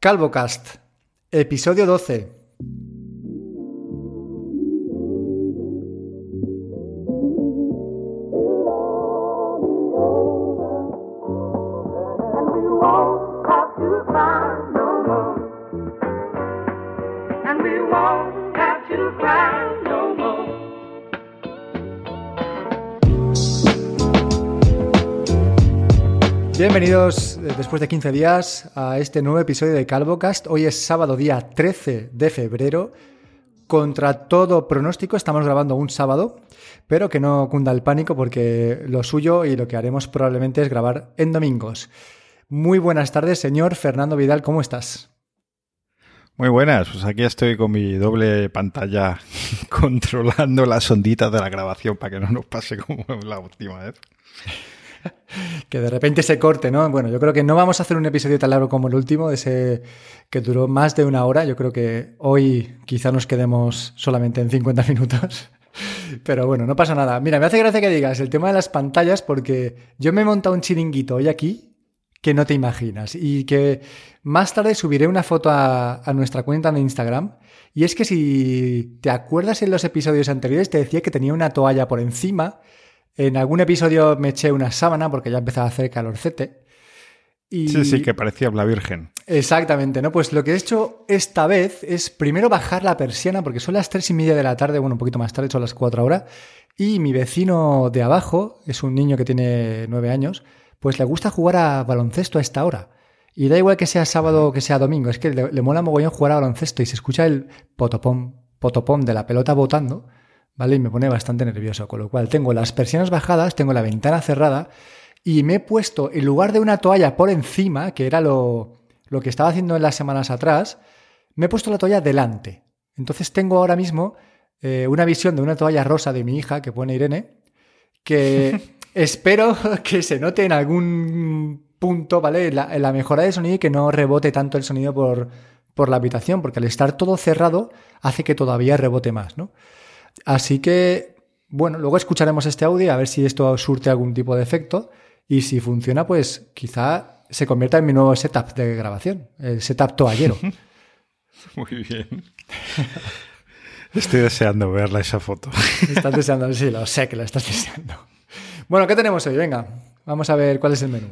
CalvoCast, episodio 12. Bienvenidos después de 15 días a este nuevo episodio de CalvoCast. Hoy es sábado día 13 de febrero. Contra todo pronóstico estamos grabando un sábado, pero que no cunda el pánico porque lo suyo y lo que haremos probablemente es grabar en domingos. Muy buenas tardes, señor Fernando Vidal, ¿cómo estás? Muy buenas, pues aquí estoy con mi doble pantalla controlando las onditas de la grabación para que no nos pase como la última vez. que de repente se corte, ¿no? Bueno, yo creo que no vamos a hacer un episodio tan largo como el último, ese que duró más de una hora. Yo creo que hoy quizá nos quedemos solamente en 50 minutos. Pero bueno, no pasa nada. Mira, me hace gracia que digas el tema de las pantallas porque yo me he montado un chiringuito hoy aquí que no te imaginas y que más tarde subiré una foto a, a, nuestra cuenta de Instagram. Y es que si te acuerdas en los episodios anteriores te decía que tenía una toalla por encima en algún episodio me eché una sábana porque ya empezaba a hacer calorcete. Y... Sí, sí, que parecía la Virgen. Exactamente, ¿no? Pues lo que he hecho esta vez es primero bajar la persiana, porque son las tres y media de la tarde, bueno, un poquito más tarde, son las cuatro ahora, y mi vecino de abajo, es un niño que tiene nueve años, pues le gusta jugar a baloncesto a esta hora. Y da igual que sea sábado o que sea domingo, es que le, le mola mogollón jugar a baloncesto y se escucha el potopom, potopom de la pelota botando ¿vale? Y me pone bastante nervioso, con lo cual tengo las persianas bajadas, tengo la ventana cerrada y me he puesto, en lugar de una toalla por encima, que era lo, lo que estaba haciendo en las semanas atrás, me he puesto la toalla delante. Entonces tengo ahora mismo eh, una visión de una toalla rosa de mi hija, que pone Irene, que espero que se note en algún punto, ¿vale? La, la mejora de sonido y que no rebote tanto el sonido por, por la habitación, porque al estar todo cerrado hace que todavía rebote más, ¿no? Así que, bueno, luego escucharemos este audio a ver si esto surte algún tipo de efecto y si funciona, pues quizá se convierta en mi nuevo setup de grabación, el setup toallero. Muy bien. Estoy deseando verla esa foto. Estás deseando, sí, lo sé que la estás deseando. Bueno, ¿qué tenemos hoy? Venga, vamos a ver cuál es el menú.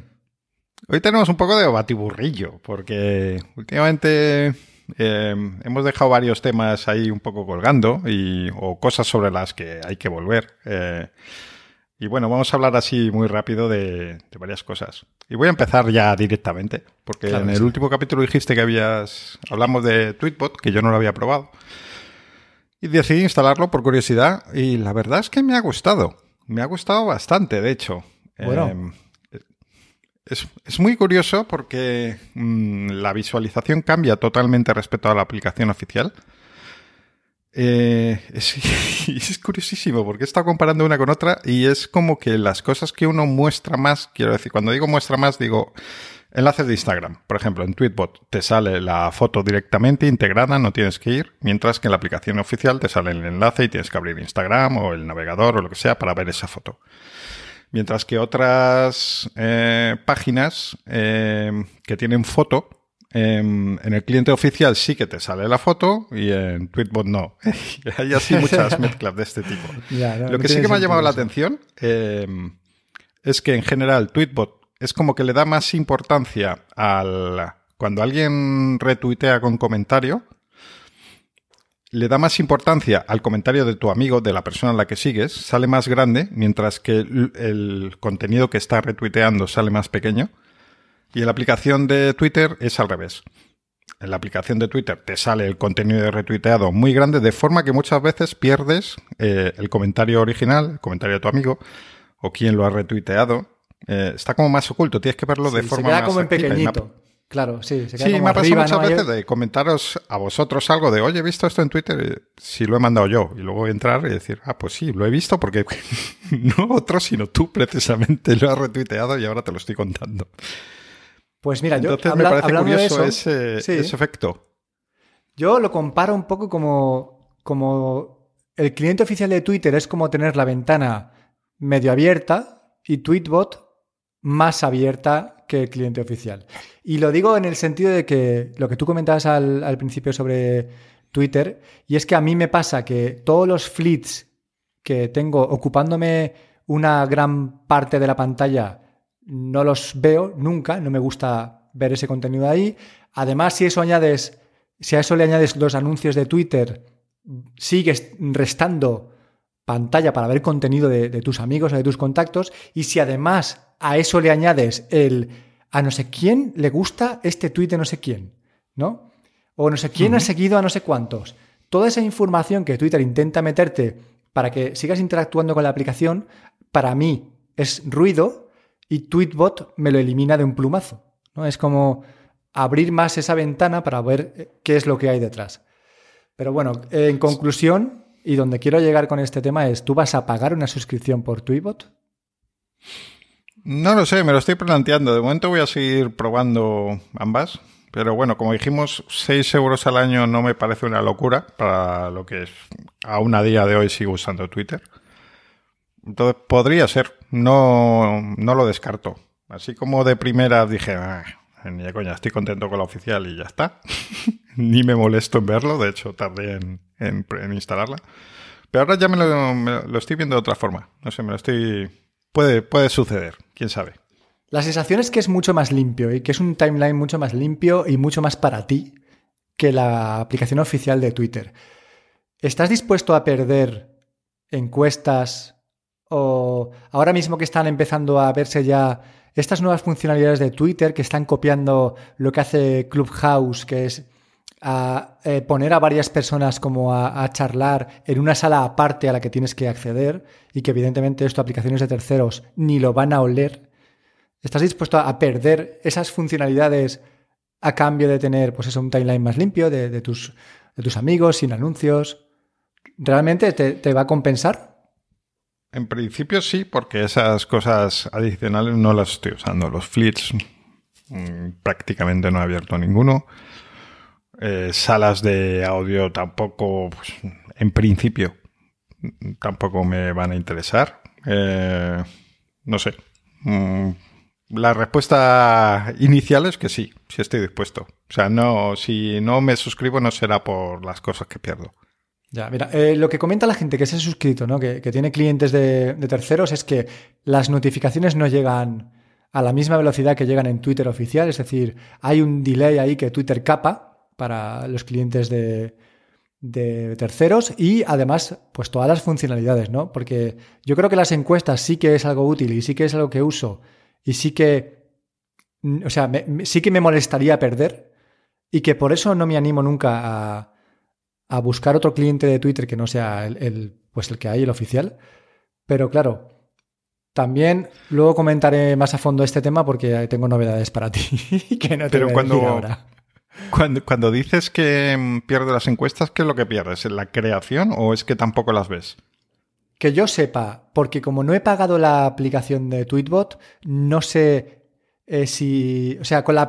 Hoy tenemos un poco de batiburrillo, porque últimamente eh, hemos dejado varios temas ahí un poco colgando y, o cosas sobre las que hay que volver. Eh, y bueno, vamos a hablar así muy rápido de, de, varias cosas. Y voy a empezar ya directamente, porque claro, en el sí. último capítulo dijiste que habías. Hablamos de Tweetbot, que yo no lo había probado. Y decidí instalarlo por curiosidad, y la verdad es que me ha gustado. Me ha gustado bastante, de hecho. Bueno. Eh, es, muy curioso porque mmm, la visualización cambia totalmente respecto a la aplicación oficial. Eh, es, es, curiosísimo porque he estado comparando una con otra y es como que las cosas que uno muestra más, quiero decir, cuando digo muestra más, digo enlaces de Instagram. Por ejemplo, en Tweetbot te sale la foto directamente integrada, no tienes que ir, mientras que en la aplicación oficial te sale el enlace y tienes que abrir Instagram o el navegador o lo que sea para ver esa foto. Mientras que otras eh, páginas eh, que tienen foto, eh, en el cliente oficial sí que te sale la foto y en Tweetbot no. Hay así muchas mezclas de este tipo. Ya, no, Lo que sí que me ha llamado la atención eh, es que en general Tweetbot es como que le da más importancia al... Cuando alguien retuitea con comentario, le da más importancia al comentario de tu amigo, de la persona a la que sigues, sale más grande, mientras que el, el, contenido que está retuiteando sale más pequeño. Y en la aplicación de Twitter es al revés. En la aplicación de Twitter te sale el contenido retuiteado muy grande, de forma que muchas veces pierdes eh, el comentario original, el comentario de tu amigo, o quien lo ha retuiteado. Eh, está como más oculto, tienes que verlo sí, de forma se queda más como en pequeñito. Claro, sí. Se sí, me ha pasado muchas ¿no? veces de comentaros a vosotros algo de, oye, he visto esto en Twitter, si lo he mandado yo. Y luego entrar y decir, ah, pues sí, lo he visto porque no otro, sino tú precisamente lo has retuiteado y ahora te lo estoy contando. Pues mira, yo Entonces me parece curioso eso, ese, sí. ese efecto. Yo lo comparo un poco como, como el cliente oficial de Twitter es como tener la ventana medio abierta y Tweetbot más abierta que cliente oficial. Y lo digo en el sentido de que lo que tú comentabas al, al principio sobre Twitter, y es que a mí me pasa que todos los fleets que tengo ocupándome una gran parte de la pantalla no los veo nunca, no me gusta ver ese contenido ahí. Además, si eso añades, si a eso le añades los anuncios de Twitter, sigues restando pantalla para ver contenido de, de, tus amigos o de tus contactos. Y si además a eso le añades el a no sé quién le gusta este tweet de no sé quién, ¿no? O no sé quién uh -huh. ha seguido a no sé cuántos. Toda esa información que Twitter intenta meterte para que sigas interactuando con la aplicación, para mí es ruido y Tweetbot me lo elimina de un plumazo. ¿no? Es como abrir más esa ventana para ver qué es lo que hay detrás. Pero bueno, en conclusión, y donde quiero llegar con este tema es, ¿tú vas a pagar una suscripción por Tweetbot? No lo sé, me lo estoy planteando. De momento voy a seguir probando ambas. Pero bueno, como dijimos, 6 euros al año no me parece una locura para lo que es. Aún a día de hoy sigo usando Twitter. Entonces podría ser, no, no lo descarto. Así como de primera dije, ah, ni coña, estoy contento con la oficial y ya está. ni me molesto en verlo, de hecho tardé en, instalarla. Pero ahora ya me lo, me lo, estoy viendo de otra forma. No sé, me lo estoy... Puede, puede suceder, quién sabe. La sensación es que es mucho más limpio y que es un timeline mucho más limpio y mucho más para ti que la aplicación oficial de Twitter. ¿Estás dispuesto a perder encuestas o ahora mismo que están empezando a verse ya estas nuevas funcionalidades de Twitter que están copiando lo que hace Clubhouse, que es a eh, poner a varias personas como a, charlar en una sala aparte a la que tienes que acceder y que evidentemente esto aplicaciones de terceros ni lo van a oler. ¿Estás dispuesto a perder esas funcionalidades a cambio de tener pues eso, un timeline más limpio de, tus, de tus amigos, sin anuncios? ¿Realmente te, te va a compensar? En principio sí, porque esas cosas adicionales no las estoy usando. Los fleets mmm, prácticamente no he abierto ninguno. Eh, salas de audio tampoco, pues, en principio, tampoco me van a interesar. Eh, no sé. Mm, la respuesta inicial es que sí, sí estoy dispuesto. O sea, no, si no me suscribo no será por las cosas que pierdo. Ya, mira, eh, lo que comenta la gente que se ha suscrito, ¿no? que, tiene clientes de, terceros, es que las notificaciones no llegan a la misma velocidad que llegan en Twitter oficial, es decir, hay un delay ahí que Twitter capa para los clientes de, de terceros y además, pues todas las funcionalidades, ¿no? Porque yo creo que las encuestas sí que es algo útil y sí que es algo que uso y sí que, o sea, me, sí que me molestaría perder y que por eso no me animo nunca a a buscar otro cliente de Twitter que no sea el, el, pues el que hay, el oficial. Pero claro, también luego comentaré más a fondo este tema porque tengo novedades para ti que no te Pero voy a decir ahora. Cuando, cuando dices que mm, pierdes las encuestas, ¿qué es lo que pierdes? ¿La creación o es que tampoco las ves? Que yo sepa, porque como no he pagado la aplicación de Tweetbot, no sé eh, si... O sea, con la,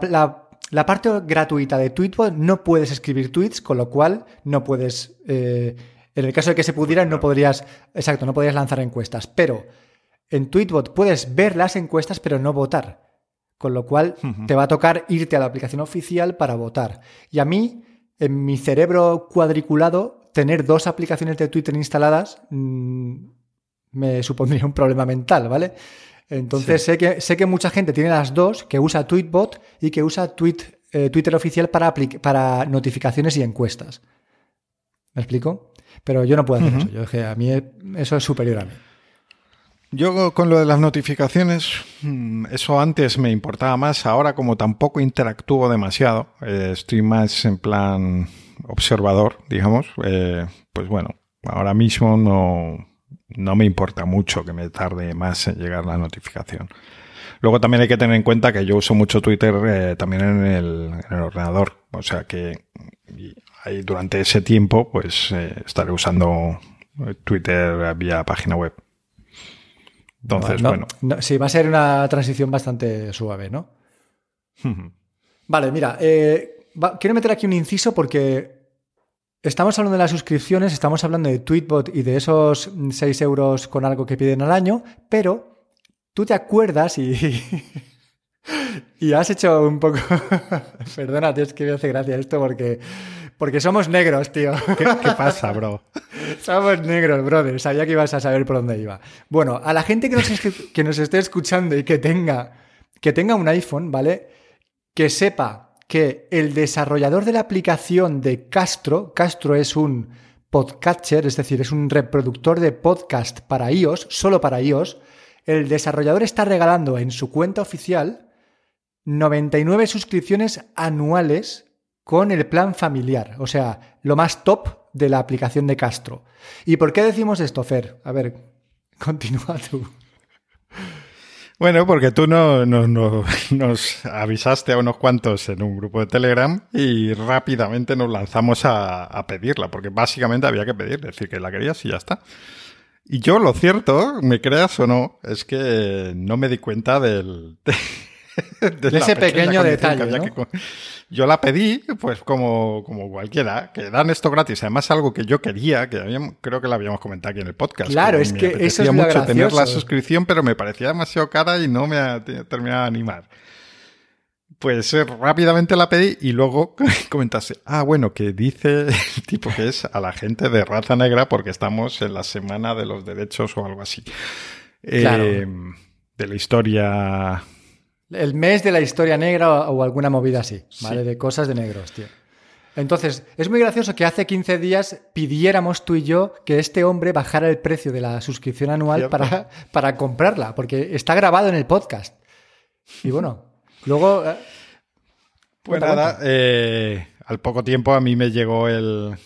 parte gratuita de Tweetbot no puedes escribir tweets, con lo cual no puedes. Eh, en el caso de que se pudiera, no podrías. Exacto, no podrías lanzar encuestas. Pero en Tweetbot puedes ver las encuestas, pero no votar. Con lo cual uh -huh. te va a tocar irte a la aplicación oficial para votar. Y a mí, en mi cerebro cuadriculado, tener dos aplicaciones de Twitter instaladas mmm, me supondría un problema mental, ¿vale? Entonces sí. sé, que, sé que mucha gente tiene las dos, que usa Tweetbot y que usa tweet, eh, Twitter oficial para, para notificaciones y encuestas. ¿Me explico? Pero yo no puedo hacer uh -huh. eso. Yo dije, a mí eso es superior a mí. Yo con lo de las notificaciones, mm, eso antes me importaba más. Ahora como tampoco interactúo demasiado, eh, estoy más en plan observador, digamos, eh, pues bueno, ahora mismo no, no me importa mucho que me tarde más en llegar la notificación. Luego también hay que tener en cuenta que yo uso mucho Twitter eh, también en el, en el, ordenador. O sea que ahí durante ese tiempo pues eh, estaré usando Twitter vía página web. Entonces, no, bueno. No, sí, va a ser una transición bastante suave, ¿no? vale, mira, eh, va, quiero meter aquí un inciso porque Estamos hablando de las suscripciones, estamos hablando de Tweetbot y de esos 6 euros con algo que piden al año, pero tú te acuerdas y, y has hecho un poco... Perdona, tío, es que me hace gracia esto porque, porque somos negros, tío. ¿Qué, pasa, bro? somos negros, brother. Sabía que ibas a saber por dónde iba. Bueno, a la gente que nos, que nos esté escuchando y que tenga, que tenga un iPhone, ¿vale? Que sepa que el desarrollador de la aplicación de Castro, Castro es un podcatcher, es decir, es un reproductor de podcast para iOS, solo para iOS, el desarrollador está regalando en su cuenta oficial 99 suscripciones anuales con el plan familiar, o sea, lo más top de la aplicación de Castro. ¿Y por qué decimos esto, Fer? A ver, continúa tú. Bueno, porque tú no, nos avisaste a unos cuantos en un grupo de Telegram y rápidamente nos lanzamos a, pedirla, porque básicamente había que pedir, decir que la querías y ya está. Y yo lo cierto, me creas o no, es que no me di cuenta del... De, ese pequeño detalle. Yo la pedí, pues como, como cualquiera, que dan esto gratis. Además, algo que yo quería, que creo que lo habíamos comentado aquí en el podcast. Claro, es que eso es mucho tener la suscripción, pero me parecía demasiado cara y no me ha terminado de animar. Pues eh, rápidamente la pedí y luego comentase, ah, bueno, que dice el tipo que es a la gente de raza negra porque estamos en la semana de los derechos o algo así. Eh, de la historia el mes de la historia negra o, alguna movida así, ¿vale? De cosas de negros, tío. Entonces, es muy gracioso que hace 15 días pidiéramos tú y yo que este hombre bajara el precio de la suscripción anual para, para, comprarla, porque está grabado en el podcast. Y bueno, luego... Eh, pues nada, eh, al poco tiempo a mí me llegó el,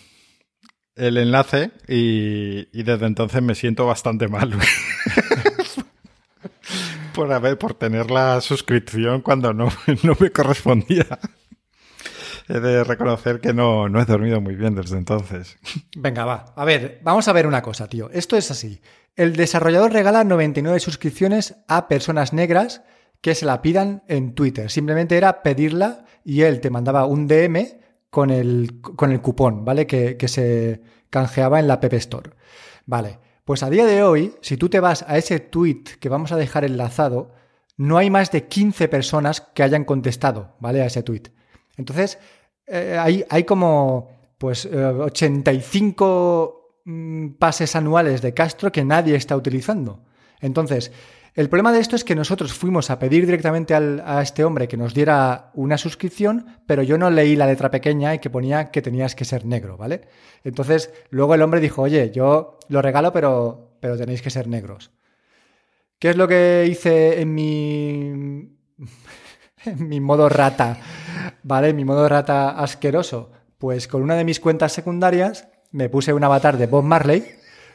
el enlace y, y desde entonces me siento bastante mal. por haber, por tener la suscripción cuando no, no me correspondía. He de reconocer que no, no he dormido muy bien desde entonces. Venga, va. A ver, vamos a ver una cosa, tío. Esto es así. El desarrollador regala 99 suscripciones a personas negras que se la pidan en Twitter. Simplemente era pedirla y él te mandaba un DM con el, con el cupón, ¿vale? Que, que se canjeaba en la App Store. Vale. Pues a día de hoy, si tú te vas a ese tweet que vamos a dejar enlazado, no hay más de 15 personas que hayan contestado, ¿vale? A ese tweet. Entonces, eh, hay, hay, como pues 85 eh, mm, pases anuales de Castro que nadie está utilizando. Entonces, el problema de esto es que nosotros fuimos a pedir directamente a este hombre que nos diera una suscripción, pero yo no leí la letra pequeña y que ponía que tenías que ser negro, ¿vale? Entonces, luego el hombre dijo, oye, yo lo regalo, pero, pero tenéis que ser negros. ¿Qué es lo que hice en mi, en mi modo rata? ¿Vale? En mi modo rata asqueroso. Pues con una de mis cuentas secundarias me puse un avatar de Bob Marley.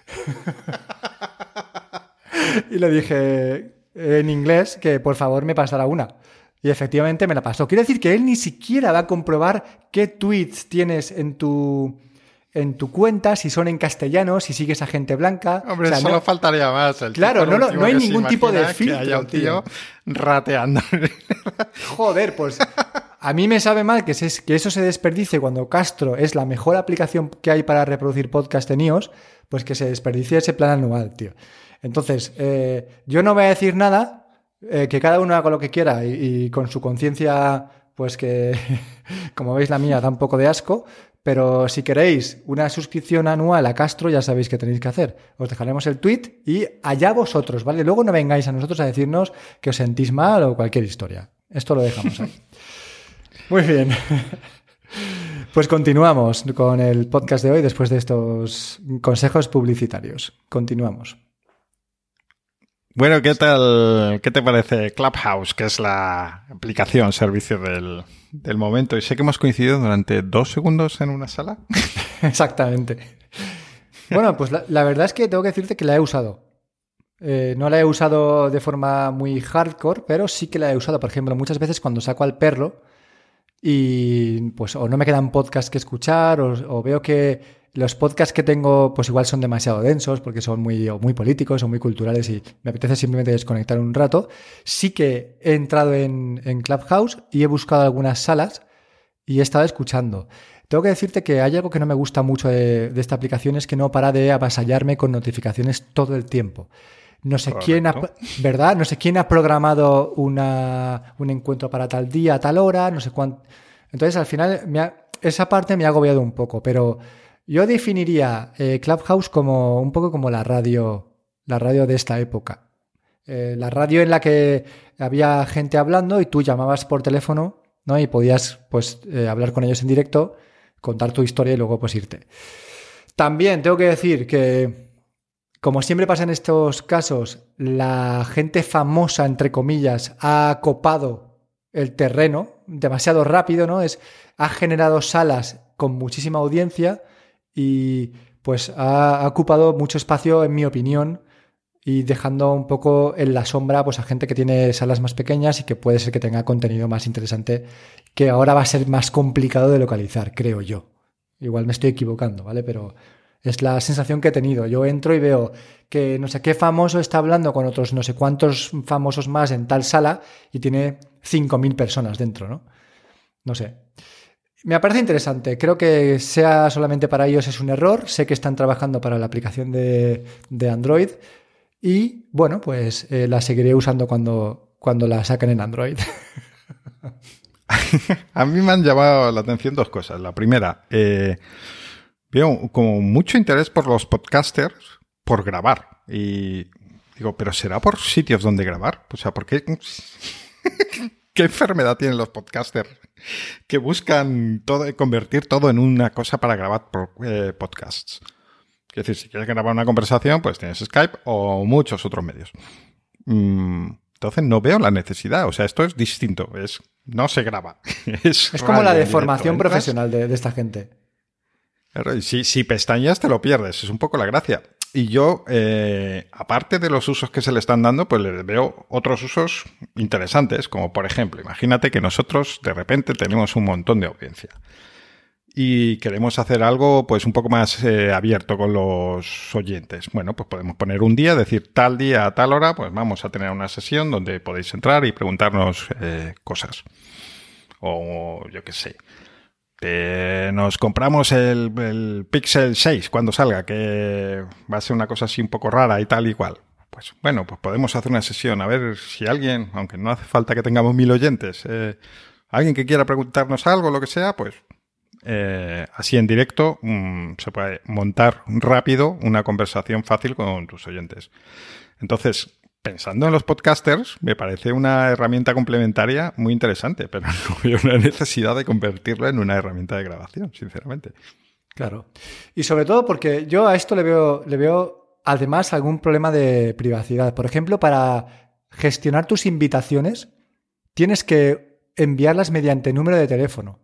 y le dije en inglés que por favor me pasara una. Y efectivamente me la pasó. Quiere decir que él ni siquiera va a comprobar qué tweets tienes en tu, en tu cuenta, si son en castellano, si sigues a gente blanca. Hombre, solo faltaría más. claro, no, no, hay ningún tipo de filtro. Que haya un tío, rateando. Joder, pues a mí me sabe mal que, que eso se desperdice cuando Castro es la mejor aplicación que hay para reproducir podcast en iOS, pues que se desperdicie ese plan anual, tío. Entonces, eh, yo no voy a decir nada, eh, que cada uno haga lo que quiera y, con su conciencia, pues que, como veis la mía, da un poco de asco, pero si queréis una suscripción anual a Castro, ya sabéis qué tenéis que hacer. Os dejaremos el tweet y allá vosotros, ¿vale? Luego no vengáis a nosotros a decirnos que os sentís mal o cualquier historia. Esto lo dejamos ahí. Muy bien. Pues continuamos con el podcast de hoy después de estos consejos publicitarios. Continuamos. Bueno, ¿qué tal? ¿Qué te parece Clubhouse, que es la aplicación, servicio del, momento? Y sé que hemos coincidido durante dos segundos en una sala. Exactamente. Bueno, pues la, verdad es que tengo que decirte que la he usado. Eh, no la he usado de forma muy hardcore, pero sí que la he usado. Por ejemplo, muchas veces cuando saco al perro y pues o no me quedan podcasts que escuchar o veo que los podcasts que tengo, pues igual son demasiado densos porque son muy, muy políticos o muy culturales y me apetece simplemente desconectar un rato. Sí que he entrado en, Clubhouse y he buscado algunas salas y he estado escuchando. Tengo que decirte que hay algo que no me gusta mucho de, esta aplicación, es que no para de avasallarme con notificaciones todo el tiempo. no sé quién ha, ¿verdad? No sé quién ha programado una, un encuentro para tal día, tal hora, no sé cuánto. Entonces, al final, esa parte me ha agobiado un poco, pero yo definiría eh, Clubhouse como un poco como la radio, la radio de esta época. Eh, la radio en la que había gente hablando y tú llamabas por teléfono, ¿no? Y podías, pues, eh, hablar con ellos en directo, contar tu historia y luego, pues, irte. También tengo que decir que, como siempre pasa en estos casos, la gente famosa, entre comillas, ha copado el terreno demasiado rápido, ¿no? Es, ha generado salas con muchísima audiencia y pues ha, ocupado mucho espacio, en mi opinión, y dejando un poco en la sombra pues, a gente que tiene salas más pequeñas y que puede ser que tenga contenido más interesante, que ahora va a ser más complicado de localizar, creo yo. Igual me estoy equivocando, ¿vale? Pero es la sensación que he tenido. Yo entro y veo que no sé qué famoso está hablando con otros no sé cuántos famosos más en tal sala y tiene 5.000 personas dentro, ¿no? No sé. Me parece interesante. Creo que sea solamente para ellos es un error. Sé que están trabajando para la aplicación de, Android. Y bueno, pues eh, la seguiré usando cuando, cuando la saquen en Android. A mí me han llamado la atención dos cosas. La primera, eh, veo como mucho interés por los podcasters por grabar. Y digo, ¿pero será por sitios donde grabar? O sea, ¿por qué? ¿Qué enfermedad tienen los podcasters que buscan todo, convertir todo en una cosa para grabar eh, podcasts? Es decir, si quieres grabar una conversación, pues tienes Skype o muchos otros medios. Mm, entonces no veo la necesidad. O sea, esto es distinto. Es, no se graba. Es, como la deformación profesional de, esta gente. Si, si pestañas te lo pierdes. Es un poco la gracia. Y yo, eh, aparte de los usos que se le están dando, pues le veo otros usos interesantes, como por ejemplo, imagínate que nosotros de repente tenemos un montón de audiencia y queremos hacer algo pues un poco más eh, abierto con los oyentes. Bueno, pues podemos poner un día, decir tal día a tal hora, pues vamos a tener una sesión donde podéis entrar y preguntarnos eh, cosas. O yo qué sé nos compramos el, Pixel 6 cuando salga, que va a ser una cosa así un poco rara y tal y cual. Pues bueno, pues podemos hacer una sesión, a ver si alguien, aunque no hace falta que tengamos mil oyentes, eh, alguien que quiera preguntarnos algo, lo que sea, pues eh, así en directo mm, se puede montar rápido una conversación fácil con tus oyentes. Entonces, pensando en los podcasters, me parece una herramienta complementaria muy interesante, pero no veo una necesidad de convertirla en una herramienta de grabación, sinceramente. Claro. Y sobre todo porque yo a esto le veo, le veo además algún problema de privacidad. Por ejemplo, para gestionar tus invitaciones, tienes que enviarlas mediante número de teléfono.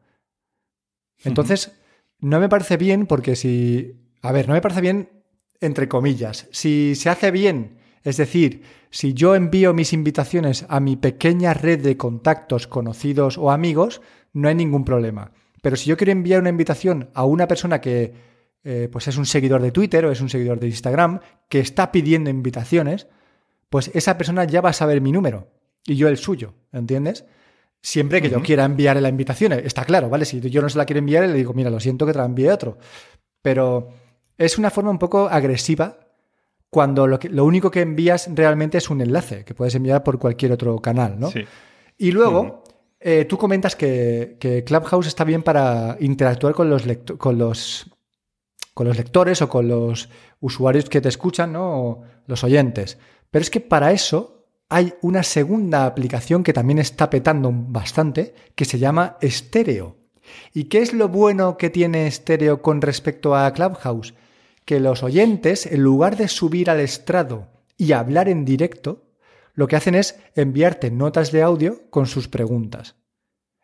Entonces, no me parece bien porque si... A ver, no me parece bien entre comillas. Si se hace bien es decir, si yo envío mis invitaciones a mi pequeña red de contactos, conocidos o amigos, no hay ningún problema. Pero si yo quiero enviar una invitación a una persona que eh, pues es un seguidor de Twitter o es un seguidor de Instagram, que está pidiendo invitaciones, pues esa persona ya va a saber mi número y yo el suyo, ¿entiendes? Siempre que yo quiera enviarle la invitación, está claro, ¿vale? Si yo no se la quiero enviar, le digo, mira, lo siento que te la envíe otro. Pero es una forma un poco agresiva cuando lo, que, lo único que envías realmente es un enlace que puedes enviar por cualquier otro canal, ¿no? Sí. Y luego, eh, tú comentas que, Clubhouse está bien para interactuar con los, con los con los lectores o con los usuarios que te escuchan, ¿no? O los oyentes. Pero es que para eso hay una segunda aplicación que también está petando bastante, que se llama Stereo. ¿Y qué es lo bueno que tiene Stereo con respecto a Clubhouse? Que los oyentes, en lugar de subir al estrado y hablar en directo, lo que hacen es enviarte notas de audio con sus preguntas.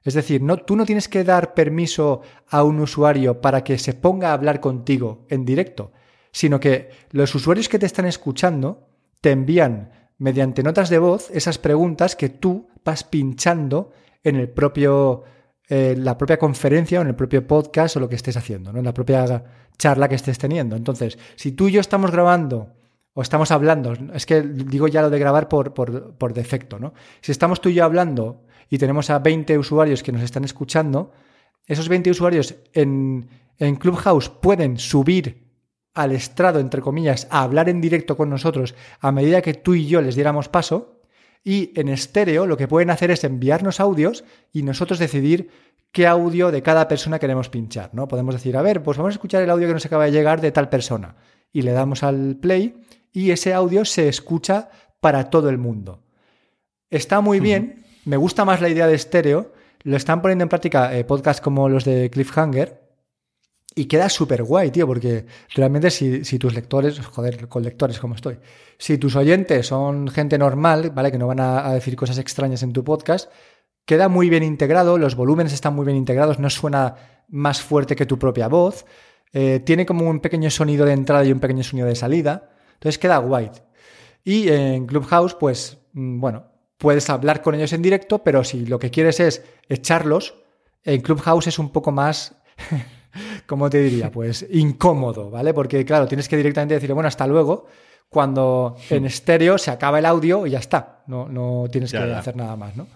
Es decir, no, tú no tienes que dar permiso a un usuario para que se ponga a hablar contigo en directo, sino que los usuarios que te están escuchando te envían mediante notas de voz esas preguntas que tú vas pinchando en el propio eh, la propia conferencia o en el propio podcast o lo que estés haciendo, ¿no? en la propia charla que estés teniendo. Entonces, si tú y yo estamos grabando o estamos hablando, es que digo ya lo de grabar por, por, defecto, ¿no? Si estamos tú y yo hablando y tenemos a 20 usuarios que nos están escuchando, esos 20 usuarios en, en Clubhouse pueden subir al estrado, entre comillas, a hablar en directo con nosotros a medida que tú y yo les diéramos paso. Y en estéreo lo que pueden hacer es enviarnos audios y nosotros decidir qué audio de cada persona queremos pinchar, ¿no? Podemos decir, a ver, pues vamos a escuchar el audio que nos acaba de llegar de tal persona. Y le damos al play y ese audio se escucha para todo el mundo. Está muy bien, me gusta más la idea de estéreo, lo están poniendo en práctica eh, podcasts como los de Cliffhanger, y queda súper guay, tío, porque realmente si, si, tus lectores, joder, con lectores como estoy, si tus oyentes son gente normal, ¿vale? Que no van a, decir cosas extrañas en tu podcast, queda muy bien integrado, los volúmenes están muy bien integrados, no suena más fuerte que tu propia voz, eh, tiene como un pequeño sonido de entrada y un pequeño sonido de salida, entonces queda guay. Y en Clubhouse, pues, mm, bueno, puedes hablar con ellos en directo, pero si lo que quieres es echarlos, en Clubhouse es un poco más... ¿cómo te diría? Pues incómodo, ¿vale? Porque, claro, tienes que directamente decirle, bueno, hasta luego, cuando en estéreo se acaba el audio y ya está. No, no tienes ya, que ya. hacer nada más, ¿no?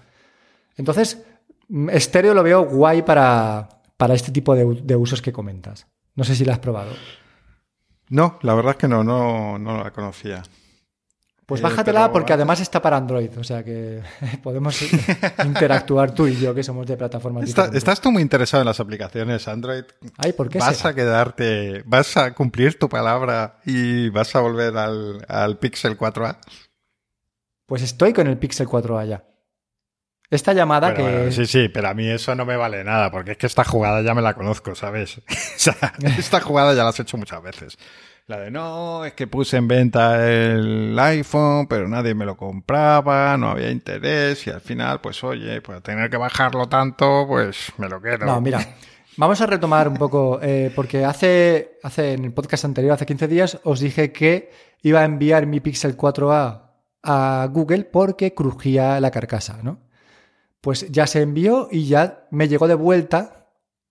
Entonces, mm, estéreo lo veo guay para, para este tipo de, de, usos que comentas. No sé si la has probado. No, la verdad es que no, no, no la conocía. Pues bájatela porque además está para Android, o sea que podemos interactuar tú y yo que somos de plataformas Está, ¿Estás tú muy interesado en las aplicaciones Android? Ay, ¿por qué Vas será? a quedarte, vas a cumplir tu palabra y vas a volver al, al Pixel 4a. Pues estoy con el Pixel 4a ya. Esta llamada bueno, que... Bueno, sí, sí, pero a mí eso no me vale nada, porque es que esta jugada ya me la conozco, ¿sabes? o sea, esta jugada ya la has hecho muchas veces. La de no, es que puse en venta el iPhone, pero nadie me lo compraba, no había interés y al final, pues oye, pues tener que bajarlo tanto, pues me lo quedo. No, mira, vamos a retomar un poco, eh, porque hace, hace en el podcast anterior, hace 15 días, os dije que iba a enviar mi Pixel 4a a Google porque crujía la carcasa, ¿no? Pues ya se envió y ya me llegó de vuelta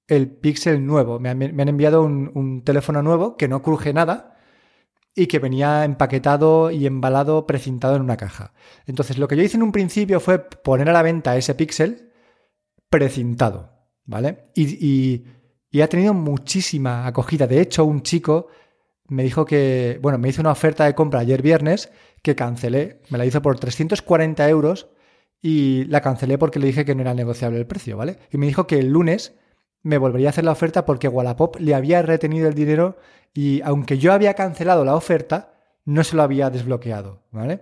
el Pixel nuevo. Me han, me han enviado un, un, teléfono nuevo que no cruje nada y que venía empaquetado y embalado, precintado en una caja. Entonces, lo que yo hice en un principio fue poner a la venta ese Pixel precintado, ¿vale? Y, y, y ha tenido muchísima acogida. De hecho, un chico me dijo que, bueno, me hizo una oferta de compra ayer viernes que cancelé. Me la hizo por 340 euros y la cancelé porque le dije que no era negociable el precio, ¿vale? Y me dijo que el lunes me volvería a hacer la oferta porque Wallapop le había retenido el dinero y aunque yo había cancelado la oferta, no se lo había desbloqueado, ¿vale?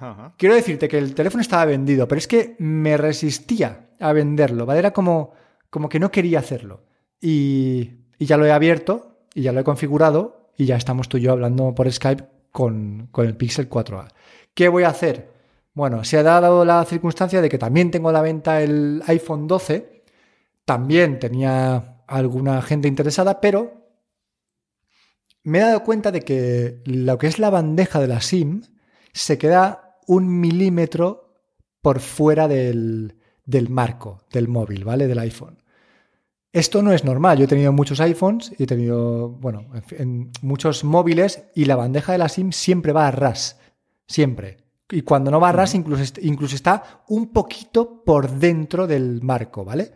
Ajá. Quiero decirte que el teléfono estaba vendido, pero es que me resistía a venderlo, ¿vale? Era como, como que no quería hacerlo. Y, y, ya lo he abierto y ya lo he configurado y ya estamos tú y yo hablando por Skype con, con el Pixel 4a. ¿Qué voy a hacer? Bueno, se ha dado la circunstancia de que también tengo a la venta el iPhone 12, también tenía alguna gente interesada, pero me he dado cuenta de que lo que es la bandeja de la SIM se queda un milímetro por fuera del, del marco del móvil, ¿vale? Del iPhone. Esto no es normal. Yo he tenido muchos iPhones y he tenido, bueno, en, en muchos móviles y la bandeja de la SIM siempre va a ras. Siempre. Y cuando no va a ras, incluso, incluso está un poquito por dentro del marco, ¿vale?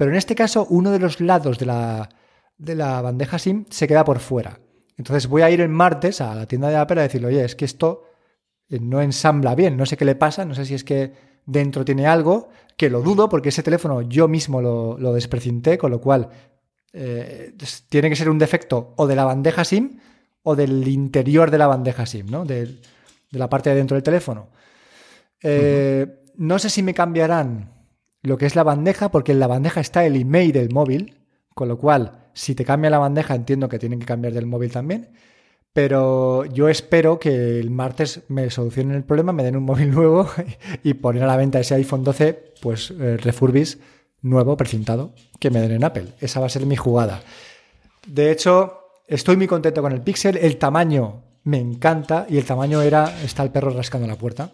Pero en este caso, uno de los lados de la, de la bandeja SIM se queda por fuera. Entonces voy a ir el martes a la tienda de Apple a decirle, oye, es que esto no ensambla bien, no sé qué le pasa, no sé si es que dentro tiene algo, que lo dudo porque ese teléfono yo mismo lo, lo desprecinté, con lo cual eh, tiene que ser un defecto o de la bandeja SIM o del interior de la bandeja SIM, ¿no? De, de la parte de dentro del teléfono. Eh, uh -huh. No sé si me cambiarán lo que es la bandeja, porque en la bandeja está el email del móvil, con lo cual, si te cambia la bandeja, entiendo que tienen que cambiar del móvil también. Pero yo espero que el martes me solucionen el problema, me den un móvil nuevo y poner a la venta ese iPhone 12, pues eh, nuevo, precintado, que me den en Apple. Esa va a ser mi jugada. De hecho, estoy muy contento con el Pixel. El tamaño me encanta y el tamaño era. Está el perro rascando la puerta.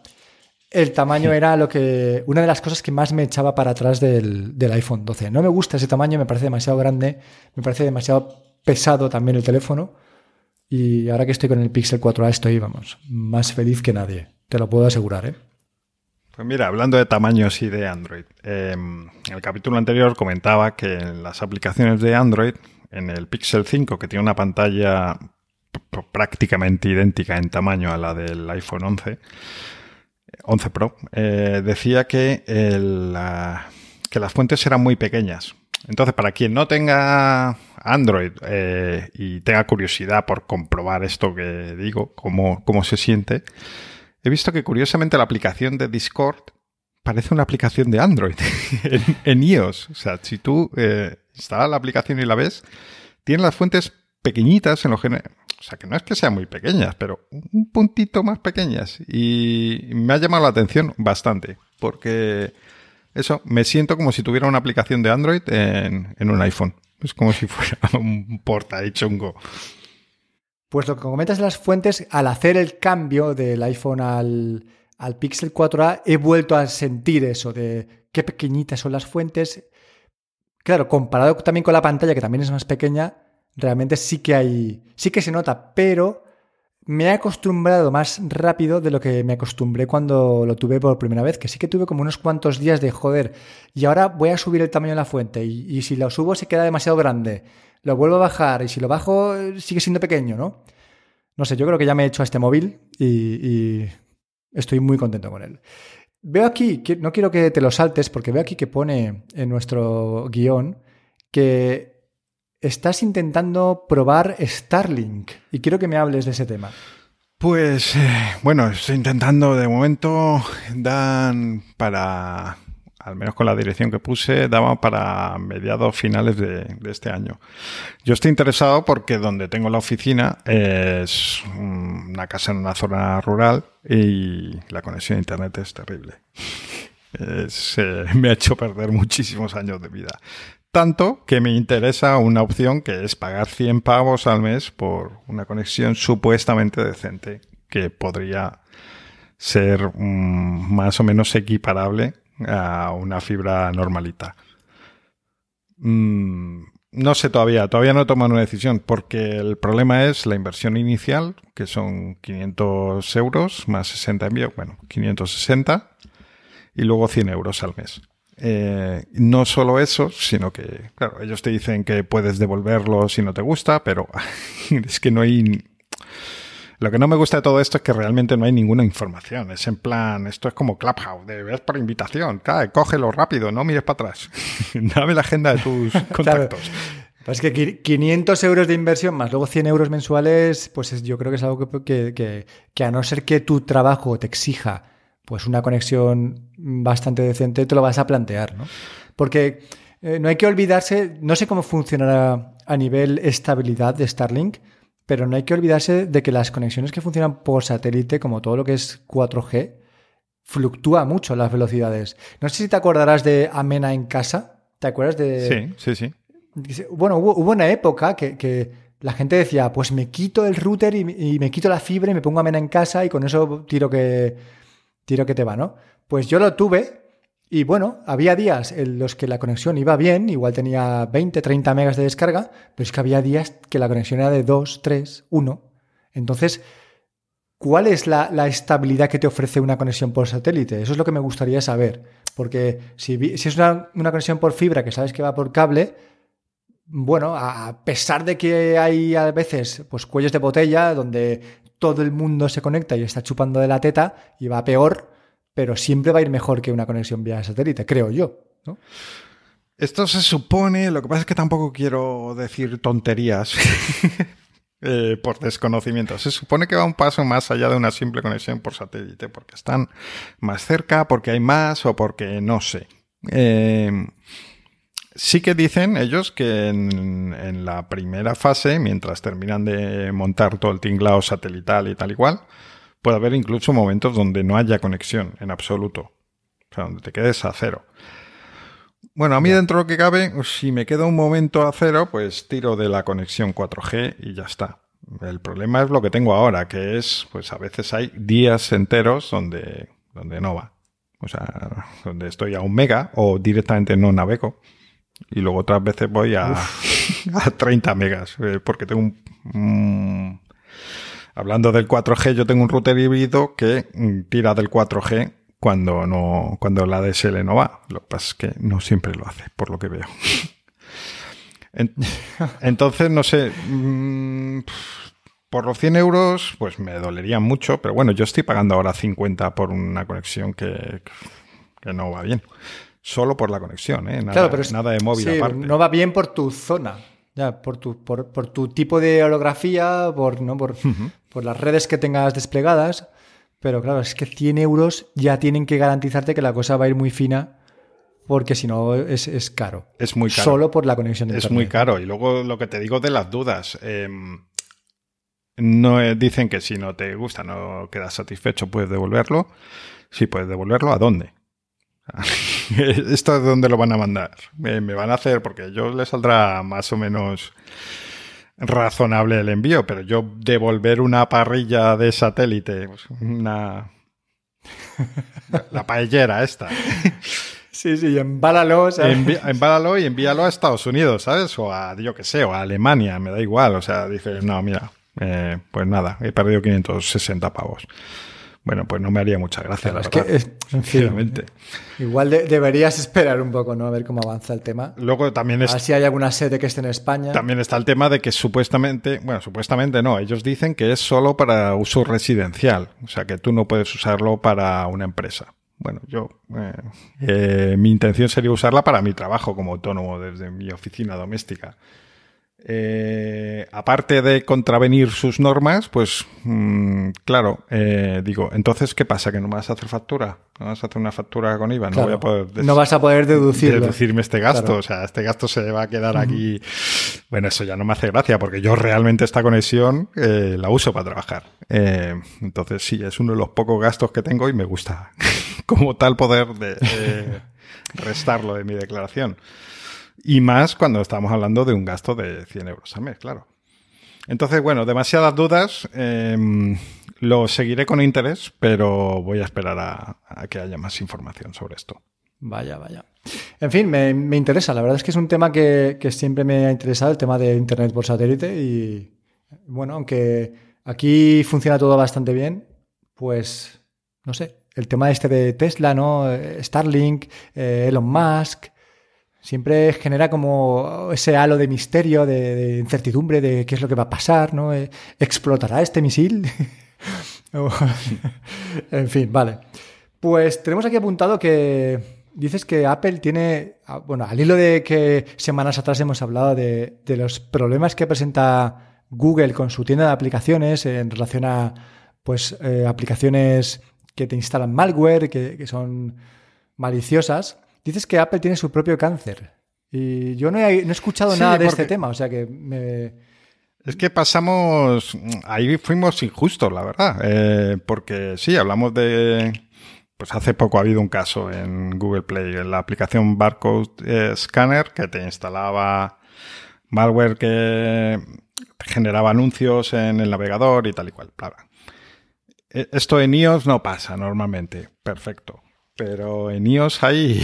El tamaño era lo que. Una de las cosas que más me echaba para atrás del, del iPhone 12. No me gusta ese tamaño, me parece demasiado grande, me parece demasiado pesado también el teléfono. Y ahora que estoy con el Pixel 4a estoy, vamos, más feliz que nadie. Te lo puedo asegurar, ¿eh? Pues mira, hablando de tamaños y de Android, eh, en el capítulo anterior comentaba que en las aplicaciones de Android, en el Pixel 5, que tiene una pantalla prácticamente idéntica en tamaño a la del iPhone 11, 11 Pro, eh, decía que, que las fuentes eran muy pequeñas. Entonces, para quien no tenga Android eh, y tenga curiosidad por comprobar esto que digo, cómo, cómo se siente, he visto que curiosamente la aplicación de Discord parece una aplicación de Android en, iOS. O sea, si tú eh, instalas la aplicación y la ves, tiene las fuentes pequeñitas en lo general. Sea, que no es que sean muy pequeñas, pero un puntito más pequeñas. Y me ha llamado la atención bastante, porque eso, me siento como si tuviera una aplicación de Android en, en un iPhone. Es como si fuera un porta de chungo. Pues lo que comentas de las fuentes, al hacer el cambio del iPhone al, al Pixel 4a, he vuelto a sentir eso de qué pequeñitas son las fuentes. Claro, comparado también con la pantalla, que también es más pequeña, realmente sí que hay, sí que se nota, pero me he acostumbrado más rápido de lo que me acostumbré cuando lo tuve por primera vez, que sí que tuve como unos cuantos días de joder, y ahora voy a subir el tamaño de la fuente, y, si lo subo se queda demasiado grande, lo vuelvo a bajar, y si lo bajo sigue siendo pequeño, ¿no? No sé, yo creo que ya me he hecho a este móvil y, estoy muy contento con él. Veo aquí, no quiero que te lo saltes, porque veo aquí que pone en nuestro guion que estás intentando probar Starlink y quiero que me hables de ese tema. Pues eh, bueno, estoy intentando de momento dan para, al menos con la dirección que puse, daba para mediados finales de, este año. Yo estoy interesado porque donde tengo la oficina es una casa en una zona rural y la conexión a internet es terrible. me ha hecho perder muchísimos años de vida tanto que me interesa una opción que es pagar 100 pavos al mes por una conexión supuestamente decente que podría ser mm, más o menos equiparable a una fibra normalita. Mm, no sé todavía, todavía no he tomado una decisión porque el problema es la inversión inicial, que son 500 euros más 60 envíos, bueno, 560 y luego 100 euros al mes. Eh, no solo eso, sino que, claro, ellos te dicen que puedes devolverlo si no te gusta, pero es que no hay... Lo que no me gusta de todo esto es que realmente no hay ninguna información. Es en plan, esto es como Clubhouse, de ver por invitación. Cae, cógelo rápido, no mires para atrás. Dame la agenda de tus contactos. Es que 500 euros de inversión más luego 100 euros mensuales, pues yo creo que es algo que, que, que a no ser que tu trabajo te exija pues una conexión bastante decente te lo vas a plantear, ¿no? Porque eh, no hay que olvidarse, no sé cómo funcionará a nivel estabilidad de Starlink, pero no hay que olvidarse de que las conexiones que funcionan por satélite, como todo lo que es 4G, fluctúa mucho las velocidades. No sé si te acordarás de Amena en casa. ¿Te acuerdas de...? Sí, sí, sí. Bueno, hubo, una época que, la gente decía, pues me quito el router y, y, me quito la fibra y me pongo Amena en casa y con eso tiro que tiro que te va, ¿no? Pues yo lo tuve y bueno, había días en los que la conexión iba bien, igual tenía 20, 30 megas de descarga, pero es que había días que la conexión era de 2, 3, 1. Entonces, ¿cuál es la, estabilidad que te ofrece una conexión por satélite? Eso es lo que me gustaría saber. Porque si, si es una, una, conexión por fibra que sabes que va por cable, bueno, a pesar de que hay a veces pues cuellos de botella donde todo el mundo se conecta y está chupando de la teta y va peor, pero siempre va a ir mejor que una conexión vía satélite, creo yo. Esto se supone, lo que pasa es que tampoco quiero decir tonterías eh, por desconocimiento. Se supone que va un paso más allá de una simple conexión por satélite, porque están más cerca, porque hay más o porque no sé. Eh, Sí que dicen ellos que en, la primera fase, mientras terminan de montar todo el tinglado satelital y tal y cual, puede haber incluso momentos donde no haya conexión en absoluto. O sea, donde te quedes a cero. Bueno, a mí dentro de lo que cabe, si me queda un momento a cero, pues tiro de la conexión 4G y ya está. El problema es lo que tengo ahora, que es, pues a veces hay días enteros donde, donde no va. O sea, donde estoy a un mega o directamente no navego. Y luego otras veces voy a, a 30 megas, eh, porque tengo un... hablando del 4G, yo tengo un router híbrido que mm, tira del 4G cuando no cuando la DSL no va. Lo que pasa es que no siempre lo hace, por lo que veo. Entonces, no sé, mm, por los 100 euros, pues me dolería mucho, pero bueno, yo estoy pagando ahora 50 por una conexión que, que no va bien. Solo por la conexión, ¿eh? Nada, Claro, pero es- nada de móvil sí, aparte. No va bien por tu zona, ya, por tu, por, por tu tipo de orografía, por, ¿no? por, por las redes que tengas desplegadas. Pero claro, es que 100 euros ya tienen que garantizarte que la cosa va a ir muy fina, porque si no es, es caro. Es muy caro. Solo por la conexión de Es internet. muy caro. Y luego lo que te digo de las dudas. eh, no eh, dicen que si no te gusta, no quedas satisfecho, puedes devolverlo. Si puedes devolverlo, ¿a dónde? ¿Esto es dónde lo van a mandar? Me, me van a hacer, porque a ellos les saldrá más o menos razonable el envío, pero yo devolver una parrilla de satélite, pues, una... La paellera esta. Sí, sí, embálalo, ¿sabes? Envi- embálalo y envíalo a Estados Unidos, ¿sabes? O a, yo que sé, o a Alemania, me da igual. O sea, dices, no, mira, eh, pues nada, he perdido 560 pavos. Bueno, pues no me haría mucha gracia, la es que, verdad. es- sinceramente. igual de- deberías esperar un poco, ¿no? A ver cómo avanza el tema. Luego también, A es, ver si hay alguna sede que esté en España. también está el tema de que supuestamente, bueno, supuestamente no, ellos dicen que es solo para uso residencial, o sea que tú no puedes usarlo para una empresa. Bueno, yo, eh, eh, mi intención sería usarla para mi trabajo como autónomo desde mi oficina doméstica. Eh, aparte de contravenir sus normas, pues mm, claro, eh, digo, entonces, ¿qué pasa? ¿Que no me vas a hacer factura? ¿No vas a hacer una factura con IVA? No Claro. voy a poder No vas a poder deducirlo. deducirme este gasto. Claro. O sea, este gasto se va a quedar aquí. Bueno, eso ya no me hace gracia porque yo realmente esta conexión eh, la uso para trabajar. Entonces, sí, es uno de los pocos gastos que tengo y me gusta como tal poder de, restarlo de mi declaración. Y más cuando estamos hablando de un gasto de 100 euros al mes, claro. Entonces, bueno, demasiadas dudas. eh, lo seguiré con interés, pero voy a esperar a- que haya más información sobre esto. Vaya, vaya. En fin, me, interesa. La verdad es que es un tema que, que siempre me ha interesado, el tema de Internet por satélite. Y bueno, aunque aquí funciona todo bastante bien, pues no sé, el tema este de Tesla, ¿no? Eh, Starlink, eh, Elon Musk, siempre genera como ese halo de misterio, de, incertidumbre de qué es lo que va a pasar, ¿no? Eh, ¿Explotará este misil? En fin, vale. Pues tenemos aquí apuntado que dices que Apple tiene, ah, bueno, al hilo de que semanas atrás hemos hablado de, los problemas que presenta Google con su tienda de aplicaciones en relación a, pues, eh, aplicaciones que te instalan malware, que son maliciosas. Dices que Apple tiene su propio cáncer. Y yo no he, no he escuchado Sí, nada de porque- este tema, o sea que me... Es que pasamos, ahí fuimos injustos, la verdad, eh, porque sí, hablamos de, pues hace poco ha habido un caso en Google Play, en la aplicación Barcode eh, Scanner que te instalaba malware que generaba anuncios en el navegador y tal y cual. Eh, Esto en iOS no pasa normalmente, perfecto. Pero en iOS hay,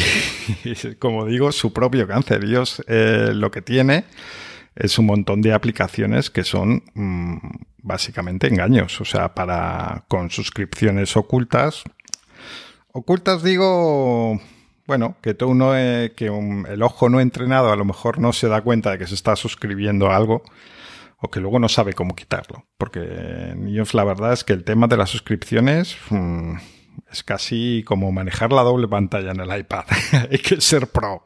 como digo, su propio cáncer. iOS eh, lo que tiene es un montón de aplicaciones que son mm, básicamente engaños, o sea, para con suscripciones ocultas. Ocultas digo, bueno, que tú no, eh, que el ojo no entrenado a lo mejor no se da cuenta de que se está suscribiendo algo o que luego no sabe cómo quitarlo, porque en iOS la verdad es que el tema de las suscripciones mm, es casi como manejar la doble pantalla en el iPad. Hay que ser pro.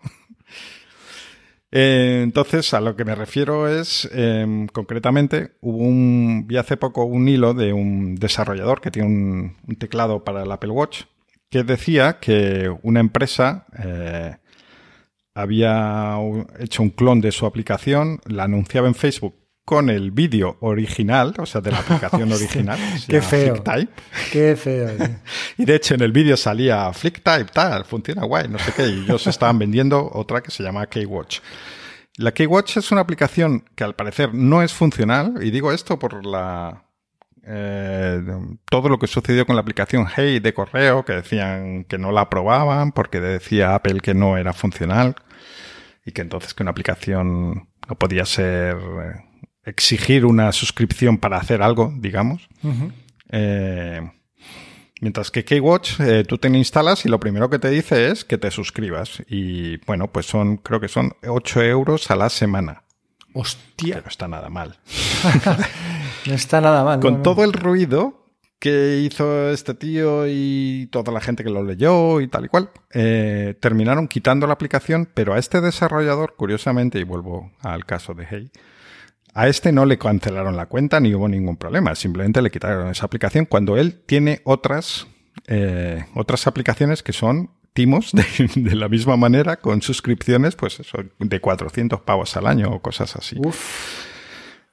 Eh, entonces, a lo que me refiero es, eh, concretamente, hubo vi hace poco un hilo de un desarrollador que tiene un, teclado para el Apple Watch que decía que una empresa eh, había hecho un clon de su aplicación, la anunciaba en Facebook con el vídeo original, o sea, de la aplicación original. qué feo. FlickType. Qué feo. Y de hecho en el vídeo salía FlickType, tal, funciona guay, no sé qué. Y ellos estaban vendiendo otra que se llama K-Watch. La K-Watch es una aplicación que al parecer no es funcional. Y digo esto por la... eh, todo lo que sucedió con la aplicación Hey de correo, que decían que no la aprobaban porque decía Apple que no era funcional y que entonces que una aplicación no podía ser eh, exigir una suscripción para hacer algo, digamos. Eh, mientras que K-Watch eh, tú te la instalas y lo primero que te dice es que te suscribas. Y bueno, pues son, creo que son 8 euros a la semana. Que Hostia. no está nada mal. No está nada mal. Con no, no. todo el ruido que hizo este tío y toda la gente que lo leyó y tal y cual, eh, terminaron quitando la aplicación, pero a este desarrollador, curiosamente, y vuelvo al caso de Hey, a este no le cancelaron la cuenta ni hubo ningún problema, simplemente le quitaron esa aplicación cuando él tiene otras, eh, otras aplicaciones que son timos de, de, la misma manera con suscripciones, pues eso, de 400 pavos al año o cosas así. Uf.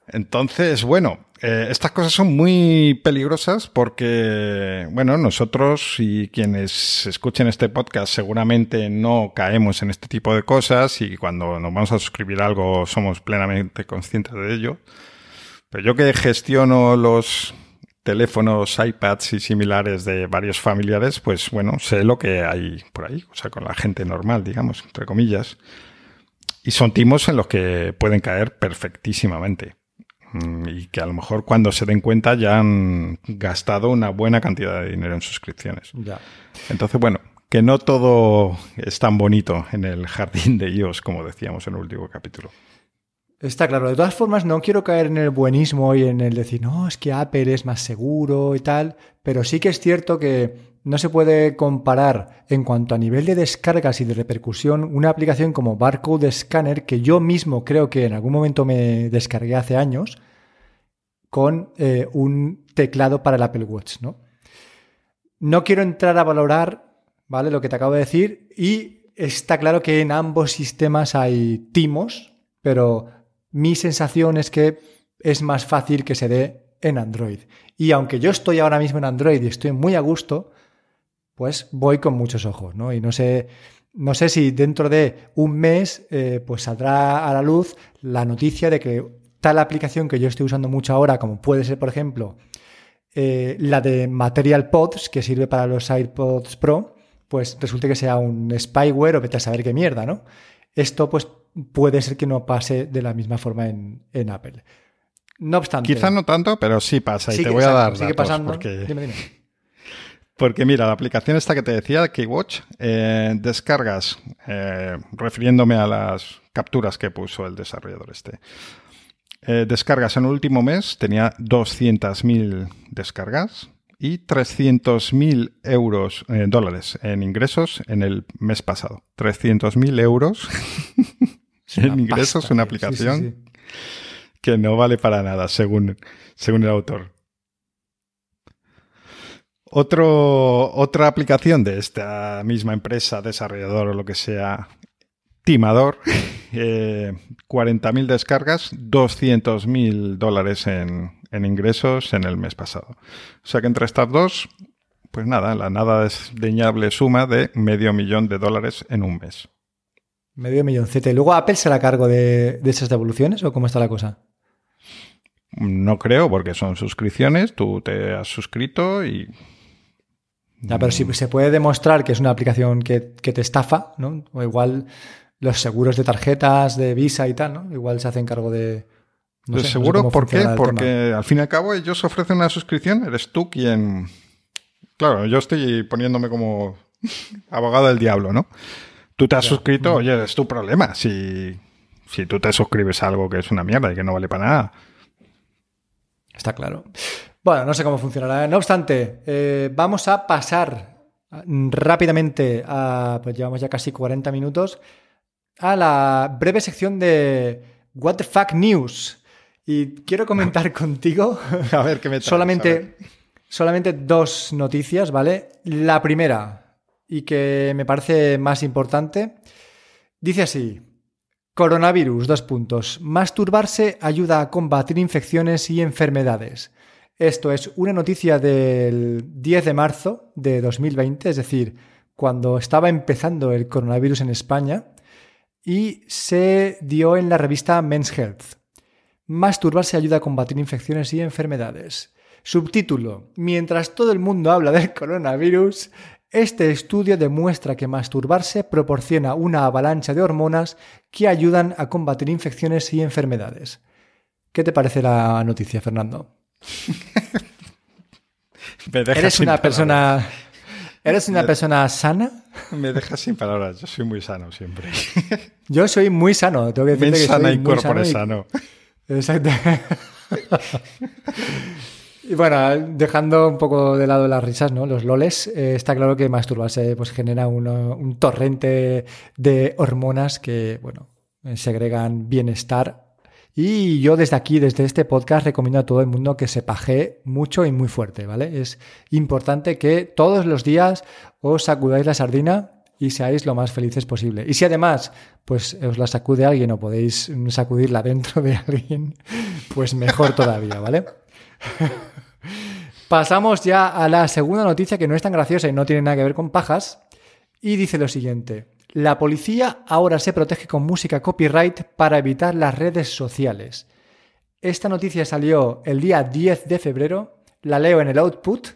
Entonces, bueno, eh, estas cosas son muy peligrosas porque, bueno, nosotros y quienes escuchen este podcast seguramente no caemos en este tipo de cosas y cuando nos vamos a suscribir algo somos plenamente conscientes de ello. Pero yo que gestiono los teléfonos, iPads y similares de varios familiares, pues bueno, sé lo que hay por ahí, o sea, con la gente normal, digamos, entre comillas. Y son timos en los que pueden caer perfectísimamente y que a lo mejor cuando se den cuenta ya han gastado una buena cantidad de dinero en suscripciones. Ya. Entonces, bueno, que no todo es tan bonito en el jardín de iOS como decíamos en el último capítulo. Está claro. De todas formas, no quiero caer en el buenismo y en el decir, no, es que Apple es más seguro y tal, pero sí que es cierto que no se puede comparar en cuanto a nivel de descargas y de repercusión una aplicación como Barcode Scanner, que yo mismo creo que en algún momento me descargué hace años, con eh, un teclado para el Apple Watch, ¿no? No quiero entrar a valorar, ¿vale? Lo que te acabo de decir y está claro que en ambos sistemas hay timos, pero mi sensación es que es más fácil que se dé en Android. Y aunque yo estoy ahora mismo en Android y estoy muy a gusto, pues voy con muchos ojos, ¿no? Y no sé, no sé si dentro de un mes eh, pues saldrá a la luz la noticia de que tal aplicación que yo estoy usando mucho ahora, como puede ser, por ejemplo, eh, la de Material Pods, que sirve para los AirPods Pro, pues resulte que sea un spyware o vete a saber qué mierda, ¿no? Esto pues puede ser que no pase de la misma forma en, en Apple. No obstante. Quizá no tanto, pero sí pasa. Y te voy exacto, a dar sigue datos pasando. porque... Dime, dime. Porque mira, la aplicación esta que te decía, Keywatch, eh, descargas, eh, refiriéndome a las capturas que puso el desarrollador este. Eh, descargas en el último mes tenía 200.000 descargas y 300.000 euros, dólares en ingresos en el mes pasado. 300.000 euros en ingresos, pasta, una sí, aplicación sí, sí. que no vale para nada, según, según el autor. Otro, otra aplicación de esta misma empresa, desarrollador o lo que sea, timador, eh, 40.000 descargas, 200.000 dólares en, en ingresos en el mes pasado. O sea que entre estas dos, pues nada, la nada desdeñable suma de medio millón de dólares en un mes. Medio milloncete. ¿Y luego Apple se la cargo de, de esas devoluciones o cómo está la cosa? No creo, porque son suscripciones, tú te has suscrito y Ya, pero si se puede demostrar que es una aplicación que, que te estafa, ¿no? O igual los seguros de tarjetas, de Visa y tal, ¿no? Igual se hacen cargo de. No sé, no sé seguro, ¿por qué? tema. Porque al fin y al cabo ellos ofrecen una suscripción, eres tú quien... Claro, yo estoy poniéndome como abogado del diablo, ¿no? Tú te has Ya. suscrito, oye, es tu problema. Si, si tú te suscribes a algo que es una mierda y que no vale para nada. Está claro. Bueno, no sé cómo funcionará. No obstante, eh, vamos a pasar rápidamente a. Pues llevamos ya casi 40 minutos. A la breve sección de What the Fuck News. Y quiero comentar contigo. A ver, ¿qué me traes? Solamente, solamente dos noticias, ¿vale? La primera, y que me parece más importante, dice así. Coronavirus, dos puntos. Masturbarse ayuda a combatir infecciones y enfermedades. Esto es una noticia del 10 de marzo de 2020, es decir, cuando estaba empezando el coronavirus en España, y se dio en la revista Men's Health. Masturbarse ayuda a combatir infecciones y enfermedades. Subtítulo. Mientras todo el mundo habla del coronavirus, este estudio demuestra que masturbarse proporciona una avalancha de hormonas que ayudan a combatir infecciones y enfermedades. ¿Qué te parece la noticia, Fernando? ¿Eres una palabras. persona ¿Eres una persona sana? Me dejas sin palabras. Yo soy muy sano siempre. Yo soy muy sano, tengo que decirte que sana soy y muy corpore y- sano. Exacto. Y bueno, dejando un poco de lado las risas, ¿no? Los loles, eh, está claro que masturbarse pues, genera uno- un torrente de hormonas que, bueno, segregan bienestar. Y yo desde aquí, desde este podcast, recomiendo a todo el mundo que se pajee mucho y muy fuerte, ¿vale? Es importante que todos los días os sacudáis la sardina y seáis lo más felices posible. Y si además, pues os la sacude alguien o podéis sacudirla dentro de alguien, pues mejor todavía, ¿vale? Pasamos ya a la segunda noticia que no es tan graciosa y no tiene nada que ver con pajas. Y dice lo siguiente. La policía ahora se protege con música copyright para evitar las redes sociales. Esta noticia salió el día 10 de febrero, la leo en el output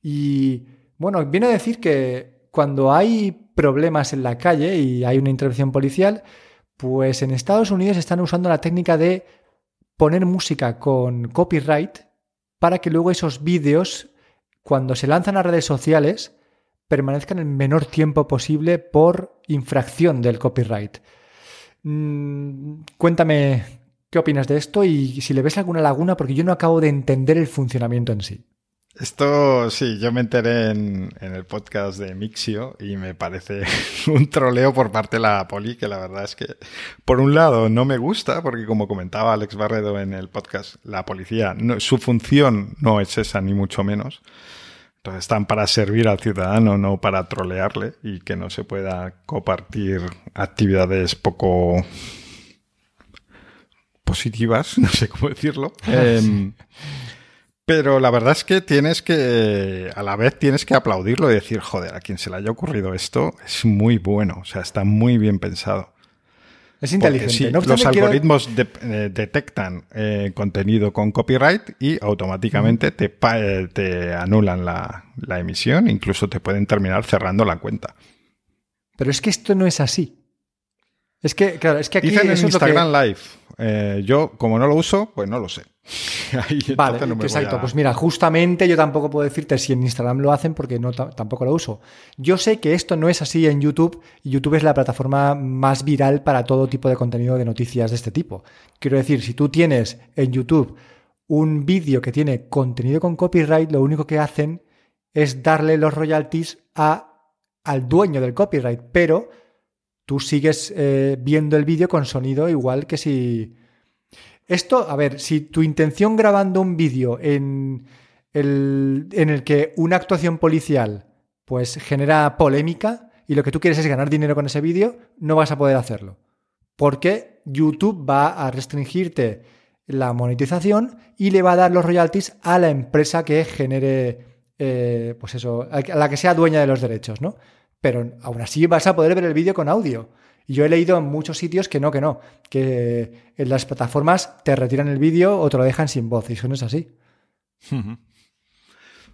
y bueno, viene a decir que cuando hay problemas en la calle y hay una intervención policial, pues en Estados Unidos están usando la técnica de poner música con copyright para que luego esos vídeos, cuando se lanzan a redes sociales, permanezcan el menor tiempo posible por infracción del copyright. Mm, cuéntame qué opinas de esto y si le ves alguna laguna, porque yo no acabo de entender el funcionamiento en sí. Esto sí, yo me enteré en, el podcast de Mixio y me parece un troleo por parte de la poli que la verdad es que por un lado no me gusta porque como comentaba Alex Barredo en el podcast, la policía, su función no es esa ni mucho menos. Entonces están para servir al ciudadano, no para trolearle y que no se pueda compartir actividades poco positivas, no sé cómo decirlo. Em, pero la verdad es que tienes que, a la vez tienes que aplaudirlo y decir, joder, a quien se le haya ocurrido esto es muy bueno, o sea, está muy bien pensado. Es inteligente. sí, No los quiero- algoritmos de- eh, detectan eh, contenido con copyright y automáticamente te, eh, te anulan la, la emisión, incluso te pueden terminar cerrando la cuenta. Pero es que esto no es así. Es que, claro, es que aquí Dicen en lo que- Instagram Live. Eh, yo, como no lo uso, pues no lo sé. Ahí, Vale, no exacto. a- Pues mira, justamente yo tampoco puedo decirte si en Instagram lo hacen porque no ta- tampoco lo uso. Yo sé que esto no es así en YouTube y YouTube es la plataforma más viral para todo tipo de contenido de noticias de este tipo. Quiero decir, si tú tienes en YouTube un vídeo que tiene contenido con copyright, lo único que hacen es darle los royalties a, al dueño del copyright, pero tú sigues eh, viendo el vídeo con sonido igual que si... Esto, a ver, si tu intención grabando un vídeo en el, en el que una actuación policial pues genera polémica y lo que tú quieres es ganar dinero con ese vídeo, no vas a poder hacerlo. Porque YouTube va a restringirte la monetización y le va a dar los royalties a la empresa que genere, eh, pues eso, a la que sea dueña de los derechos, ¿no? Pero aún así vas a poder ver el vídeo con audio. Y yo he leído en muchos sitios que no, que no, que en las plataformas te retiran el vídeo o te lo dejan sin voz, y eso no es así.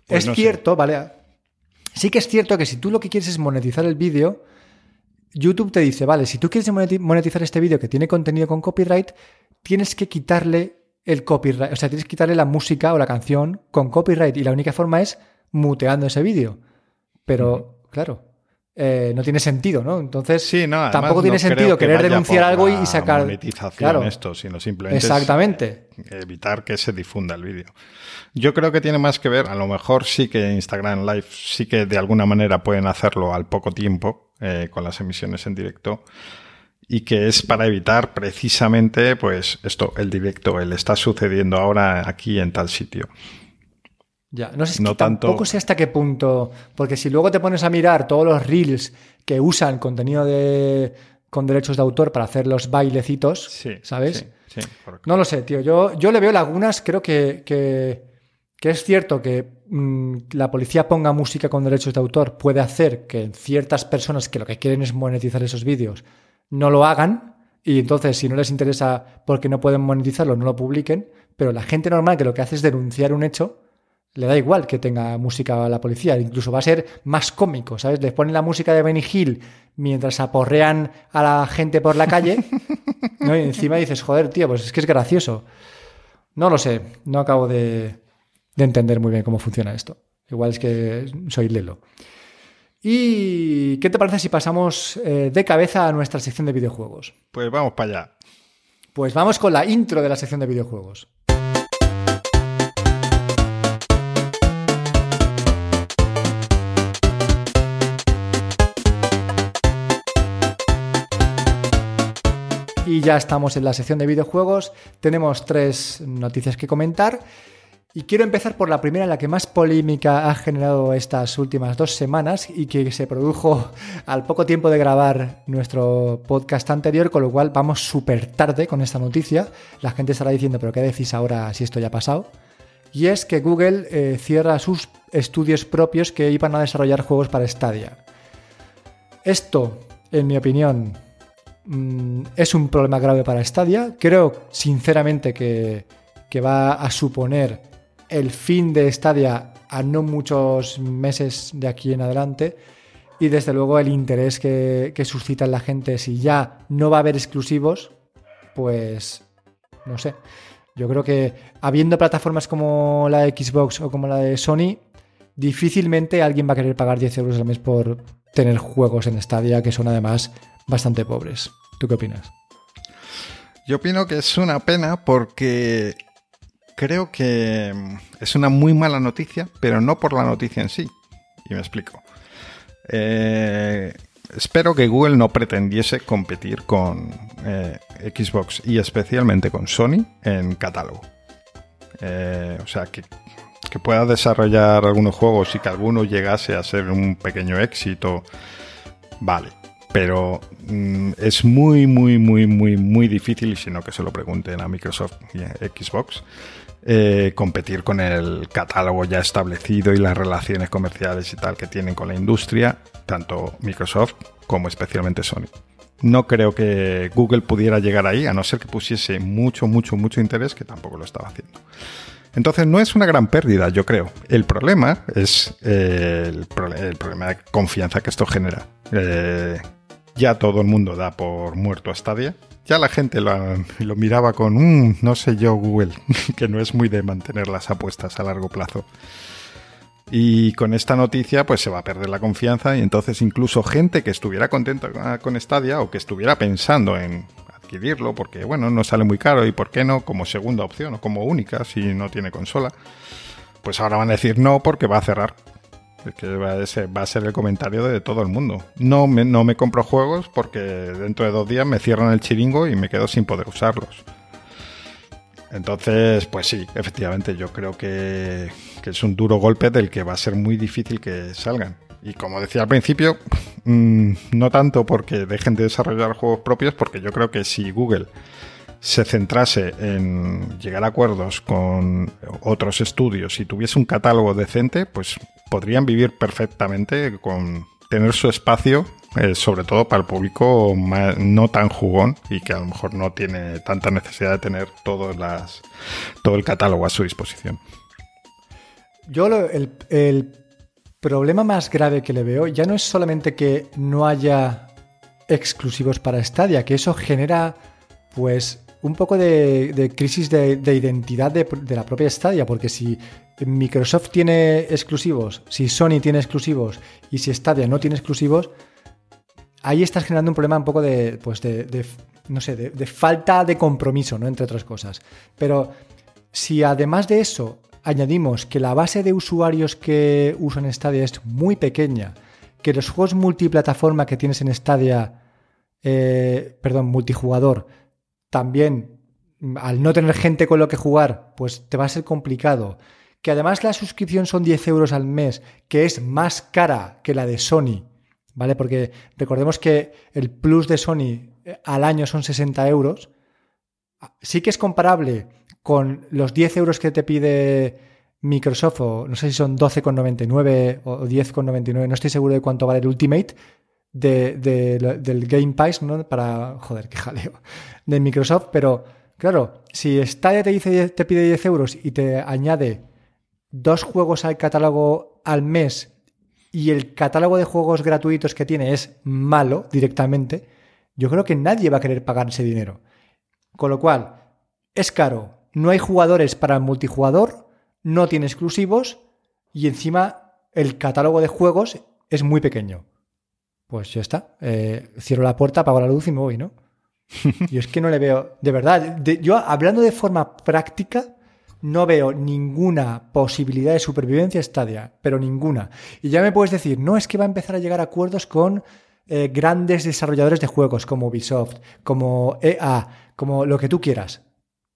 Pues es no sé. cierto, ¿vale? Sí que es cierto que si tú lo que quieres es monetizar el vídeo, YouTube te dice, vale, si tú quieres moneti- monetizar este vídeo que tiene contenido con copyright, tienes que quitarle el copyright, o sea, tienes que quitarle la música o la canción con copyright y la única forma es muteando ese vídeo. Pero, claro, eh, no tiene sentido, ¿no? Entonces, Sí, no, tampoco tiene no sentido que querer denunciar algo y sacar... monetización Claro. esto, sino simplemente Exactamente. evitar que se difunda el vídeo. Yo creo que tiene más que ver, a lo mejor sí que Instagram Live sí que de alguna manera pueden hacerlo al poco tiempo eh, con las emisiones en directo y que es para evitar precisamente pues esto, el directo, el está sucediendo ahora aquí en tal sitio. Ya, no sé si No tanto- tampoco sé hasta qué punto, porque si luego te pones a mirar todos los reels que usan contenido de con derechos de autor para hacer los bailecitos, Sí, ¿sabes? Sí. No lo sé, tío. Yo, yo le veo lagunas. Creo que, que, que es cierto que mm, la policía ponga música con derechos de autor puede hacer que ciertas personas que lo que quieren es monetizar esos vídeos no lo hagan. Y entonces, si no les interesa porque no pueden monetizarlo, no lo publiquen. Pero la gente normal que lo que hace es denunciar un hecho, le da igual que tenga música a la policía. Incluso va a ser más cómico, ¿sabes? Les ponen la música de Benny Hill mientras aporrean a la gente por la calle. ¿no? Y encima dices, joder, tío, pues es que es gracioso. No lo sé, no acabo de, de entender muy bien cómo funciona esto. Igual es que soy lelo. ¿Y qué te parece si pasamos eh, de cabeza a nuestra sección de videojuegos? Pues vamos para allá. Pues vamos con la intro de la sección de videojuegos. Y ya estamos en la sección de videojuegos. Tenemos tres noticias que comentar. Y quiero empezar por la primera, la que más polémica ha generado estas últimas dos semanas y que se produjo al poco tiempo de grabar nuestro podcast anterior, con lo cual vamos súper tarde con esta noticia. La gente estará diciendo, pero ¿qué decís ahora si esto ya ha pasado? Y es que Google eh, cierra sus estudios propios que iban a desarrollar juegos para Stadia. Esto, en mi opinión, mm, es un problema grave para Stadia. Creo, sinceramente, que, que va a suponer el fin de Stadia a no muchos meses de aquí en adelante y desde luego el interés que, suscita en la gente si ya no va a haber exclusivos, pues no sé. Yo creo que habiendo plataformas como la de Xbox o como la de Sony, difícilmente alguien va a querer pagar 10 euros al mes por tener juegos en Stadia que son además bastante pobres. ¿Tú qué opinas? Yo opino que es una pena porque creo que es una muy mala noticia, pero no por la noticia en sí. Y me explico. Eh, espero que Google no pretendiese competir con eh, Xbox y especialmente con Sony en catálogo. Eh, o sea, que, que, pueda desarrollar algunos juegos y que alguno llegase a ser un pequeño éxito, vale. Pero mm, es muy, muy, muy, muy, muy difícil, y si no que se lo pregunten a Microsoft y a Xbox, eh, competir con el catálogo ya establecido y las relaciones comerciales y tal que tienen con la industria, tanto Microsoft como especialmente Sony. No creo que Google pudiera llegar ahí, a no ser que pusiese mucho, mucho, mucho interés, que tampoco lo estaba haciendo. Entonces no es una gran pérdida, yo creo. El problema es eh, el, problema de confianza que esto genera. Eh, ya todo el mundo da por muerto a Stadia. Ya la gente lo, miraba con, un, no sé yo, Google, que no es muy de mantener las apuestas a largo plazo. Y con esta noticia, pues se va a perder la confianza y entonces incluso gente que estuviera contenta con Stadia o que estuviera pensando en adquirirlo porque, bueno, no sale muy caro y por qué no como segunda opción o como única si no tiene consola, pues ahora van a decir no porque va a cerrar que va a, ser, el comentario de todo el mundo. No me, no me compro juegos porque dentro de dos días me cierran el chiringo y me quedo sin poder usarlos. Entonces, pues sí, efectivamente, yo creo que, es un duro golpe del que va a ser muy difícil que salgan. Y como decía al principio, mm, no tanto porque dejen de desarrollar juegos propios, porque yo creo que si Google se centrase en llegar a acuerdos con otros estudios y tuviese un catálogo decente, pues podrían vivir perfectamente con tener su espacio, eh, sobre todo para el público no tan jugón y que a lo mejor no tiene tanta necesidad de tener las, todo el catálogo a su disposición. Yo el, el problema más grave que le veo ya no es solamente que no haya exclusivos para Stadia, que eso genera pues un poco de, crisis de, identidad de, la propia Stadia, porque si Microsoft tiene exclusivos, si Sony tiene exclusivos y si Stadia no tiene exclusivos, ahí estás generando un problema un poco de, pues de, no sé, de, falta de compromiso, ¿no? Entre otras cosas. Pero si además de eso añadimos que la base de usuarios que usan Stadia es muy pequeña, que los juegos multiplataforma que tienes en Stadia, eh, perdón, multijugador, también al no tener gente con lo que jugar, pues te va a ser complicado. Que además la suscripción son 10 euros al mes, que es más cara que la de Sony, ¿vale? Porque recordemos que el plus de Sony eh, al año son 60 euros. Sí que es comparable con los 10 euros que te pide Microsoft, o no sé si son 12,99 o 10,99, no estoy seguro de cuánto vale el Ultimate, de, del Game Pass, ¿no? Para, joder, qué jaleo, de Microsoft, pero claro, si Stadia te, dice, te pide 10 euros y te añade dos juegos al catálogo al mes y el catálogo de juegos gratuitos que tiene es malo directamente, yo creo que nadie va a querer pagar ese dinero. Con lo cual, es caro, no hay jugadores para el multijugador, no tiene exclusivos y encima el catálogo de juegos es muy pequeño pues ya está. Eh, cierro la puerta, apago la luz y me voy, ¿no? y es que no le veo, de verdad, yo hablando de forma práctica, no veo ninguna posibilidad de supervivencia Stadia, pero ninguna. Y ya me puedes decir, no es que va a empezar a llegar a acuerdos con eh, grandes desarrolladores de juegos como Ubisoft, como EA, como lo que tú quieras.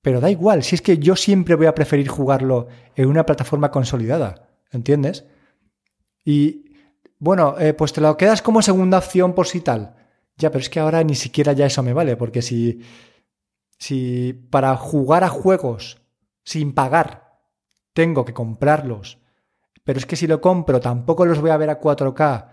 Pero da igual, si es que yo siempre voy a preferir jugarlo en una plataforma consolidada, ¿entiendes? Y bueno, eh, pues te lo quedas como segunda opción por si tal. Ya, pero es que ahora ni siquiera ya eso me vale, porque si, si para jugar a juegos sin pagar tengo que comprarlos, pero es que si lo compro tampoco los voy a ver a 4K.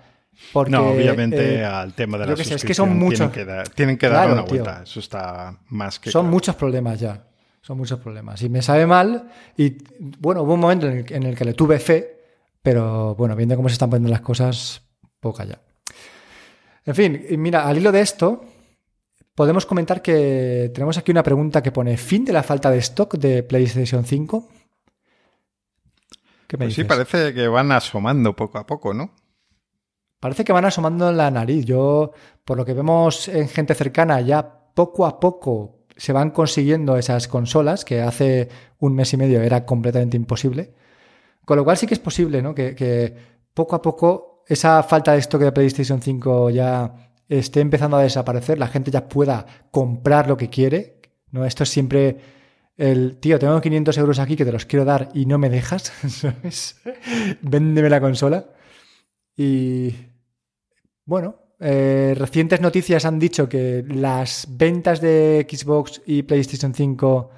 Porque, no, obviamente eh, al tema de la suscripción es que son muchos, tienen que dar, tienen que dar una vuelta. Eso está más que Son claro. muchos problemas ya. Son muchos problemas. Y me sabe mal. Y bueno, hubo un momento en el, en el que le tuve fe, pero bueno, viendo cómo se están poniendo las cosas, poca ya. En fin, mira, al hilo de esto, podemos comentar que tenemos aquí una pregunta que pone fin de la falta de stock de PlayStation 5. ¿Qué me pues dices? Sí, parece que van asomando poco a poco, ¿no? Parece que van asomando la nariz. Yo, por lo que vemos en gente cercana, ya poco a poco se van consiguiendo esas consolas que hace un mes y medio era completamente imposible. Con lo cual sí que es posible, ¿no? Que, que poco a poco esa falta de stock de PlayStation 5 ya esté empezando a desaparecer, la gente ya pueda comprar lo que quiere. ¿no? Esto es siempre el tío, tengo 500 euros aquí que te los quiero dar y no me dejas. ¿sabes? Véndeme la consola. Y bueno, eh, recientes noticias han dicho que las ventas de Xbox y PlayStation 5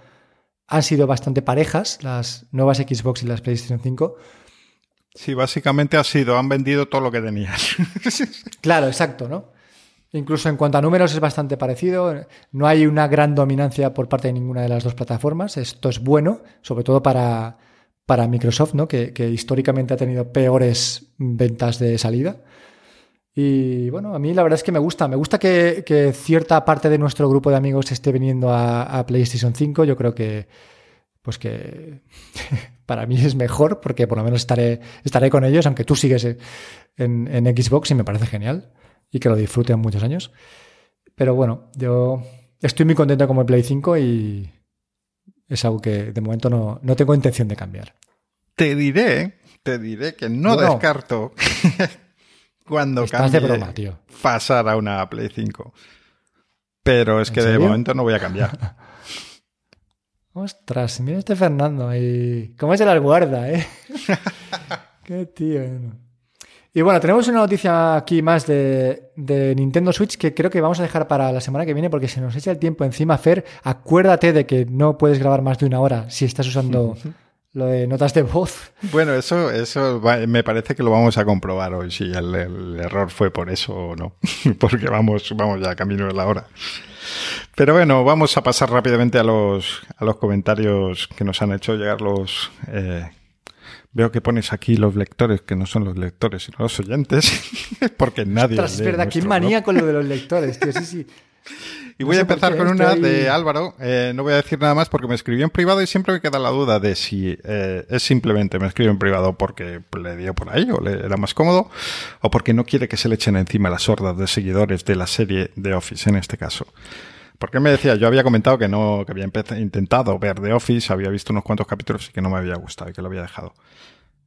han sido bastante parejas, las nuevas Xbox y las PlayStation 5. Sí, básicamente ha sido, han vendido todo lo que tenían. claro, exacto, ¿no? Incluso en cuanto a números es bastante parecido. No hay una gran dominancia por parte de ninguna de las dos plataformas. Esto es bueno, sobre todo para, para Microsoft, ¿no? Que, históricamente ha tenido peores ventas de salida. Y bueno, a mí la verdad es que me gusta. Me gusta que, que cierta parte de nuestro grupo de amigos esté viniendo a, a PlayStation 5. Yo creo que, pues que para mí es mejor porque por lo menos estaré, estaré con ellos, aunque tú sigues en, en Xbox y me parece genial y que lo disfruten muchos años. Pero bueno, yo estoy muy contento con el Play 5 y es algo que de momento no, no tengo intención de cambiar. Te diré, te diré que no bueno, descarto cuando cambie de broma, tío. pasar a una Play 5. Pero es que de momento no voy a cambiar. Ostras, mira este Fernando ahí. ¿Cómo se las guarda, eh? Qué tío. Y bueno, tenemos una noticia aquí más de, de, Nintendo Switch que creo que vamos a dejar para la semana que viene porque se nos echa el tiempo encima. Fer, acuérdate de que no puedes grabar más de una hora si estás usando lo de notas de voz. Bueno, eso, eso va, me parece que lo vamos a comprobar hoy, si el, el, error fue por eso o no. porque vamos, vamos ya camino de la hora. Pero bueno, vamos a pasar rápidamente a los, a los comentarios que nos han hecho llegar los... Eh, Veo que pones aquí los lectores, que no son los lectores, sino los oyentes, porque nadie. Ostras, es verdad, qué manía con lo de los lectores, tío, sí, sí. Y voy a empezar con una estoy... de Álvaro. Eh, no voy a decir nada más porque me escribió en privado y siempre me queda la duda de si eh, es simplemente me escribe en privado porque le dio por ahí o le era más cómodo o porque no quiere que se le echen encima las hordas de seguidores de la serie de Office en este caso. Porque me decía, yo había comentado que no, que había intentado ver The Office, había visto unos cuantos capítulos y que no me había gustado y que lo había dejado.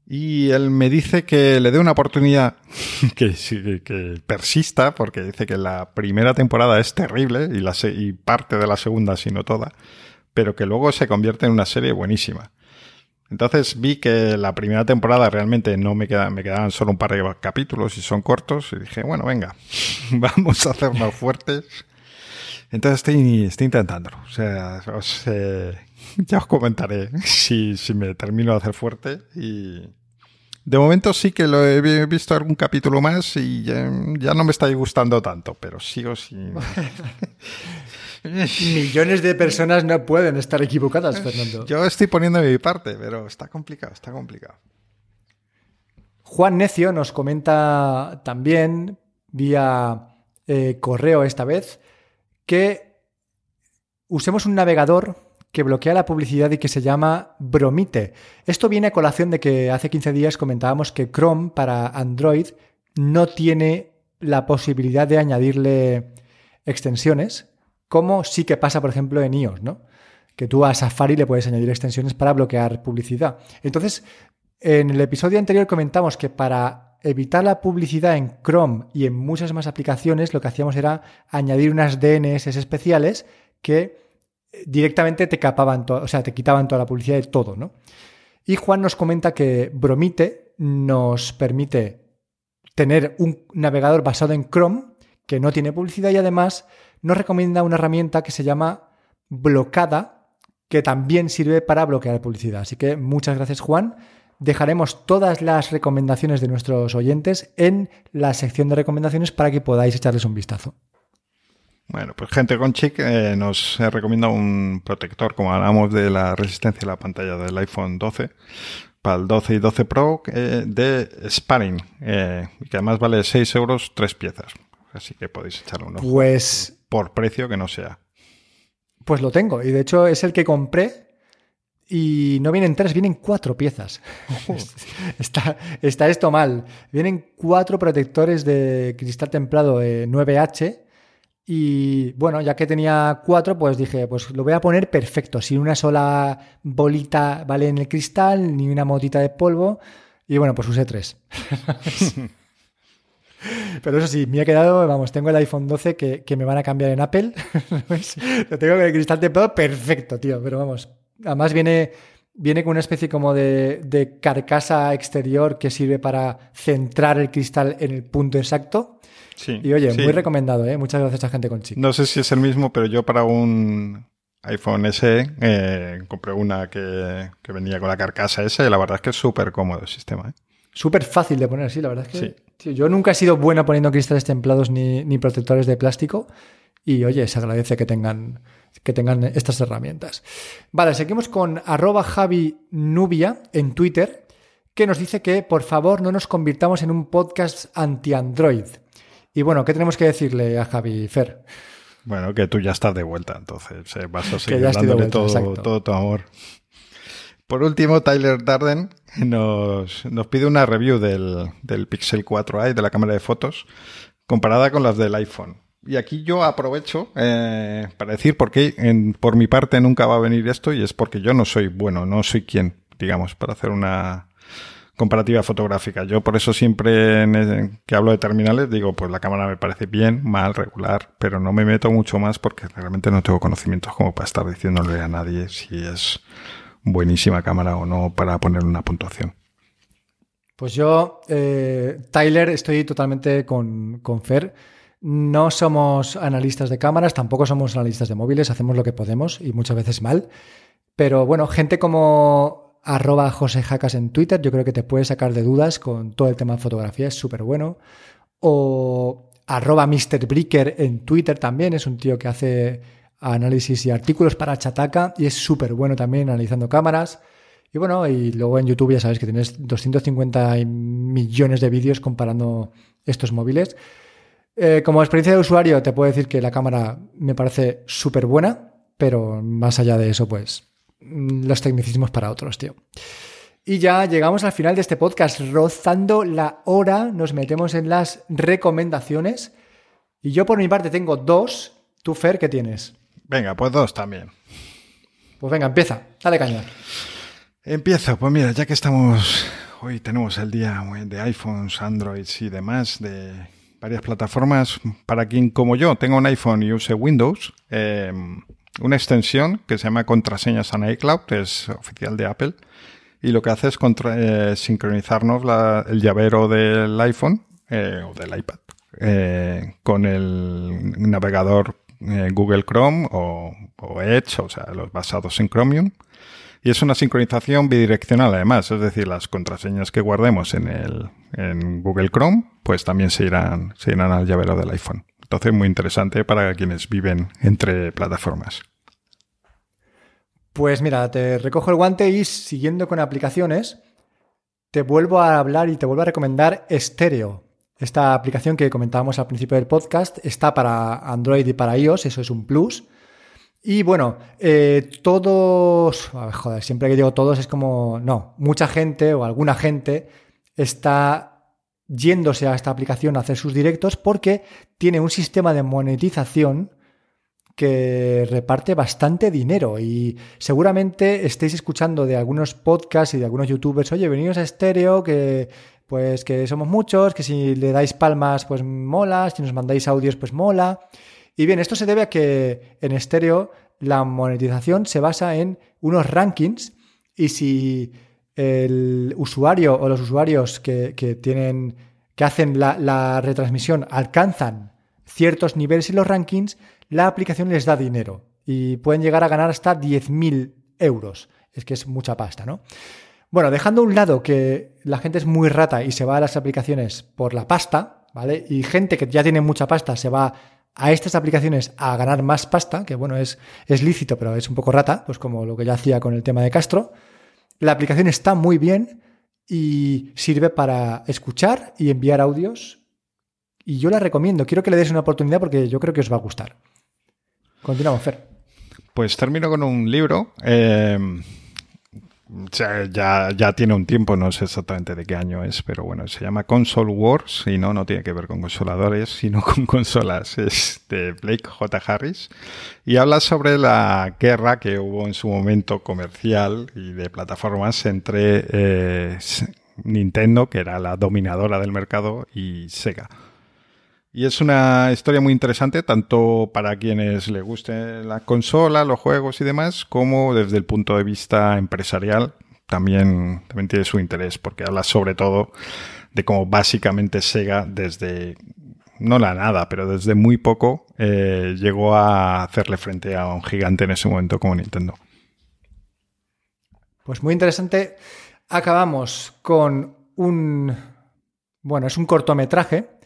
Y él me dice que le dé una oportunidad que, persista, porque dice que la primera temporada es terrible y, la, y parte de la segunda, si no toda, pero que luego se convierte en una serie buenísima. Entonces vi que la primera temporada realmente no me quedaban, me quedaban solo un par de capítulos y son cortos y dije, bueno, venga, vamos a hacernos fuertes entonces estoy, estoy intentándolo. O sea, os, eh, ya os comentaré si, si me termino de hacer fuerte. Y de momento sí que lo he visto algún capítulo más y ya, ya no me está gustando tanto, pero sigo sin. Millones de personas no pueden estar equivocadas, Fernando. Yo estoy poniendo mi parte, pero está complicado, está complicado. Juan Necio nos comenta también vía eh, correo esta vez que usemos un navegador que bloquea la publicidad y que se llama Bromite. Esto viene a colación de que hace 15 días comentábamos que Chrome para Android no tiene la posibilidad de añadirle extensiones, como sí que pasa, por ejemplo, en iOS, ¿no? Que tú a Safari le puedes añadir extensiones para bloquear publicidad. Entonces, En el episodio anterior comentamos que para evitar la publicidad en Chrome y en muchas más aplicaciones, lo que hacíamos era añadir unas DNS especiales que directamente te capaban, o sea, te quitaban toda la publicidad de todo, ¿no? Y Juan nos comenta que Bromite nos permite tener un navegador basado en Chrome que no tiene publicidad y además nos recomienda una herramienta que se llama Blocada, que también sirve para bloquear publicidad. Así que muchas gracias Juan. Dejaremos todas las recomendaciones de nuestros oyentes en la sección de recomendaciones para que podáis echarles un vistazo. Bueno, pues gente con chic eh, nos recomienda un protector, como hablamos de la resistencia de la pantalla del iPhone 12, para el 12 y 12 Pro, eh, de Sparring, eh, que además vale 6 euros, 3 piezas. Así que podéis echarle un ojo. Pues. Por precio que no sea. Pues lo tengo, y de hecho es el que compré. Y no vienen tres, vienen cuatro piezas. está, está esto mal. Vienen cuatro protectores de cristal templado 9H y bueno, ya que tenía cuatro, pues dije, pues lo voy a poner perfecto, sin una sola bolita, ¿vale? En el cristal, ni una motita de polvo. Y bueno, pues usé tres. Pero eso sí, me ha quedado, vamos, tengo el iPhone 12 que, me van a cambiar en Apple. lo tengo con el cristal templado perfecto, tío. Pero vamos, además viene, viene con una especie como de, de carcasa exterior que sirve para centrar el cristal en el punto exacto. Y oye, muy recomendado, ¿eh? Muchas gracias a gente con chip. No sé si es el mismo, pero yo para un iPhone SE eh, compré una que, venía con la carcasa S y la verdad es que es súper cómodo el sistema. ¿eh? Súper fácil de poner, sí, la verdad es que yo nunca he sido bueno poniendo cristales templados ni, ni, protectores de plástico y oye, se agradece que tengan, que tengan estas herramientas. Vale, seguimos con arroba Javi Nubia en Twitter que nos dice que por favor no nos convirtamos en un podcast anti-Android. Y bueno, ¿qué tenemos que decirle a Javi Fer? Bueno, que tú ya estás de vuelta, entonces eh, vas a seguir dándole todo, todo, tu amor. Por último, Tyler Darden nos, nos pide una review del, del, Pixel 4a de la cámara de fotos comparada con las del iPhone. Y aquí yo aprovecho eh, para decir por qué por mi parte nunca va a venir esto y es porque yo no soy bueno, no soy quien, digamos, para hacer una, comparativa fotográfica. Yo por eso siempre que hablo de terminales digo, pues la cámara me parece bien, mal, regular, pero no me meto mucho más porque realmente no tengo conocimientos como para estar diciéndole a nadie si es buenísima cámara o no para poner una puntuación. Pues yo, eh, Tyler, estoy totalmente con, con Fer. No somos analistas de cámaras, tampoco somos analistas de móviles, hacemos lo que podemos y muchas veces mal. Pero bueno, gente como arroba José en Twitter, yo creo que te puede sacar de dudas con todo el tema de fotografía, es súper bueno. O arroba Mr. Bricker en Twitter también, es un tío que hace análisis y artículos para Chataca y es súper bueno también analizando cámaras. Y bueno, y luego en YouTube ya sabes que tienes 250 millones de vídeos comparando estos móviles. Eh, como experiencia de usuario te puedo decir que la cámara me parece súper buena, pero más allá de eso, pues Mm, los tecnicismos para otros, tío. Y ya llegamos al final de este podcast, rozando la hora, nos metemos en las recomendaciones. Y yo por mi parte tengo dos. ¿Tú, Fer, qué tienes? Venga, pues dos también. Pues venga, empieza, dale caña. Empiezo, pues mira, ya que estamos, hoy tenemos el día de iPhones, Androids y demás, de varias plataformas, para quien como yo tenga un iPhone y use Windows, eh, una extensión que se llama Contraseñas en iCloud, es oficial de Apple, y lo que hace es eh, sincronizarnos el llavero del iPhone eh, o del iPad eh, con el navegador Google Chrome o, Edge, o sea, los basados en Chromium. Y es una sincronización bidireccional además, es decir, las contraseñas que guardemos en, el, en Google Chrome, pues también se irán, se irán al llavero del iPhone. Entonces, muy interesante para quienes viven entre plataformas. Pues mira, te recojo el guante y siguiendo con aplicaciones, te vuelvo a hablar y te vuelvo a recomendar Stereo. Esta aplicación que comentábamos al principio del podcast está para Android y para iOS, eso es un plus. Y bueno, eh, todos, joder, siempre que digo todos es como, no, mucha gente o alguna gente está yéndose a esta aplicación a hacer sus directos porque tiene un sistema de monetización que reparte bastante dinero y seguramente estéis escuchando de algunos podcasts y de algunos youtubers, oye, venidos a estéreo, que pues que somos muchos, que si le dais palmas, pues mola, si nos mandáis audios, pues mola. Y bien, esto se debe a que en estéreo la monetización se basa en unos rankings y si el usuario o los usuarios que, tienen que hacen la, retransmisión alcanzan ciertos niveles en los rankings, la aplicación les da dinero y pueden llegar a ganar hasta 10.000 euros. Es que es mucha pasta, ¿no? Bueno, dejando un lado que la gente es muy rata y se va a las aplicaciones por la pasta, ¿vale? Y gente que ya tiene mucha pasta se va a estas aplicaciones a ganar más pasta, que bueno, es, es lícito, pero es un poco rata, pues como lo que ya hacía con el tema de Castro. La aplicación está muy bien y sirve para escuchar y enviar audios. Y yo la recomiendo, quiero que le des una oportunidad porque yo creo que os va a gustar. Continuamos, Fer. Pues termino con un libro. Eh, ya, ya tiene un tiempo, no sé exactamente de qué año es, pero bueno, se llama Console Wars y no, no tiene que ver con consoladores, sino con consolas. Es de Blake J. Harris y habla sobre la guerra que hubo en su momento comercial y de plataformas entre eh, Nintendo, que era la dominadora del mercado, y Sega. Y es una historia muy interesante, tanto para quienes le guste la consola, los juegos y demás, como desde el punto de vista empresarial, también, también tiene su interés, porque habla sobre todo de cómo básicamente Sega desde, no la nada, pero desde muy poco, eh, llegó a hacerle frente a un gigante en ese momento como Nintendo. Pues muy interesante. Acabamos con un, bueno, es un cortometraje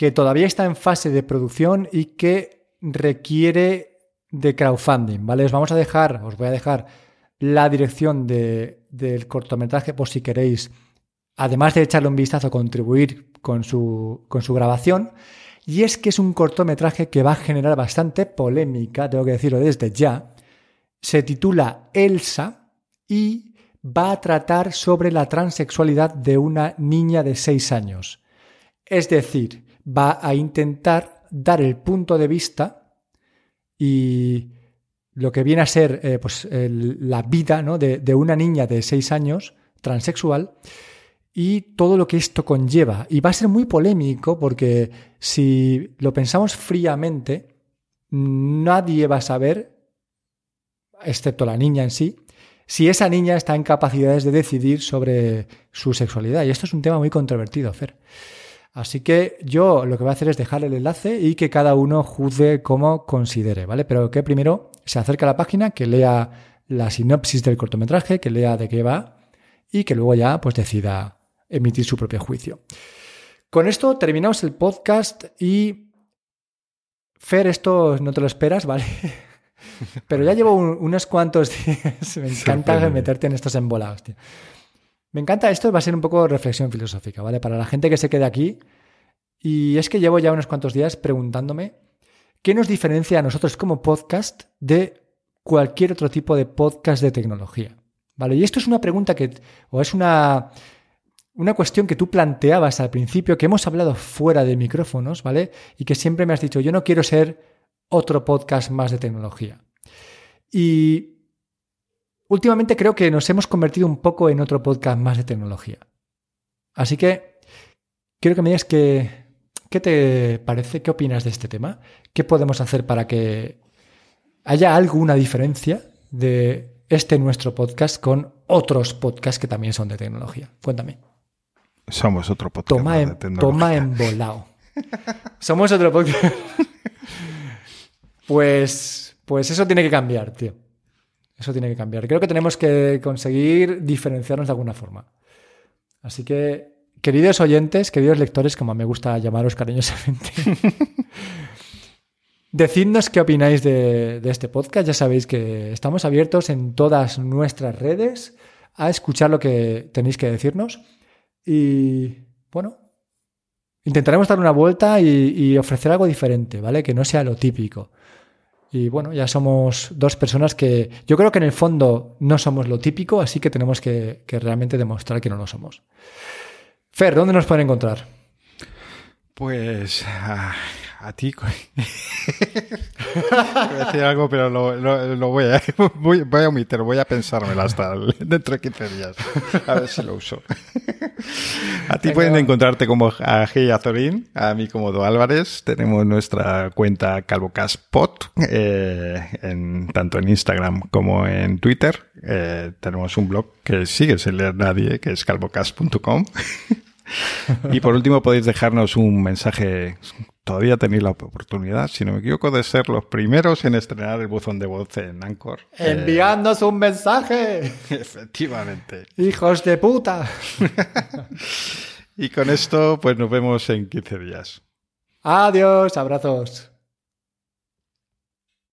que todavía está en fase de producción y que requiere de crowdfunding, ¿vale? Os vamos a dejar, os voy a dejar la dirección del cortometraje por si queréis, además de echarle un vistazo, contribuir con su, con su grabación. Y es que es un cortometraje que va a generar bastante polémica, tengo que decirlo desde ya. Se titula Elsa y va a tratar sobre la transexualidad de una niña de 6 años. Es decir, va a intentar dar el punto de vista y lo que viene a ser eh, pues, la vida ¿no? de, una niña de 6 años transexual y todo lo que esto conlleva. Y va a ser muy polémico porque si lo pensamos fríamente, nadie va a saber, excepto la niña en sí, si esa niña está en capacidades de decidir sobre su sexualidad. Y esto es un tema muy controvertido, Fer. Así que yo lo que voy a hacer es dejar el enlace y que cada uno juzgue como considere, ¿vale? Pero que primero se acerque a la página, que lea la sinopsis del cortometraje, que lea de qué va y que luego ya pues decida emitir su propio juicio. Con esto terminamos el podcast y Fer, esto no te lo esperas, ¿vale? Pero ya llevo unos cuantos días. Me encanta meterte en estos embolados, tío. Me encanta esto, va a ser un poco reflexión filosófica, ¿vale? Para la gente que se quede aquí. Y es que llevo ya unos cuantos días preguntándome qué nos diferencia a nosotros como podcast de cualquier otro tipo de podcast de tecnología. ¿Vale? Y esto es una pregunta que, o es una, una cuestión que tú planteabas al principio, que hemos hablado fuera de micrófonos, ¿vale? Y que siempre me has dicho, yo no quiero ser otro podcast más de tecnología. Y últimamente creo que nos hemos convertido un poco en otro podcast más de tecnología. Así que quiero que me digas qué, qué te parece, qué opinas de este tema, qué podemos hacer para que haya alguna diferencia de este nuestro podcast con otros podcasts que también son de tecnología. Cuéntame. Somos otro podcast toma de tecnología. Toma en volado. Somos otro podcast. pues, pues eso tiene que cambiar, tío. Eso tiene que cambiar. Creo que tenemos que conseguir diferenciarnos de alguna forma. Así que, queridos oyentes, queridos lectores, como me gusta llamaros cariñosamente, decidnos qué opináis de, este podcast. Ya sabéis que estamos abiertos en todas nuestras redes a escuchar lo que tenéis que decirnos. Y bueno, intentaremos dar una vuelta y ofrecer algo diferente, ¿vale? Que no sea lo típico. Y bueno, ya somos dos personas que yo creo que en el fondo no somos lo típico, así que tenemos que, realmente demostrar que no lo somos. Fer, ¿dónde nos pueden encontrar? Pues a ti. voy a decir algo, pero lo, lo, lo voy, a, voy, voy, a omitir, voy a pensármelo hasta dentro de 15 días. A ver si lo uso. A ti pueden encontrarte como a Hey Azorín, a mí como Do Álvarez. Tenemos nuestra cuenta CalvoCastPod, eh, en, tanto en Instagram como en Twitter. Eh, tenemos un blog que sigue sin leer nadie, que es calvocast.com. y por último podéis dejarnos un mensaje. Todavía tenéis la oportunidad, si no me equivoco, de ser los primeros en estrenar el buzón de voz en Anchor. Enviándonos un mensaje. Efectivamente. Hijos de puta. y con esto, pues nos vemos en 15 días. Adiós, abrazos.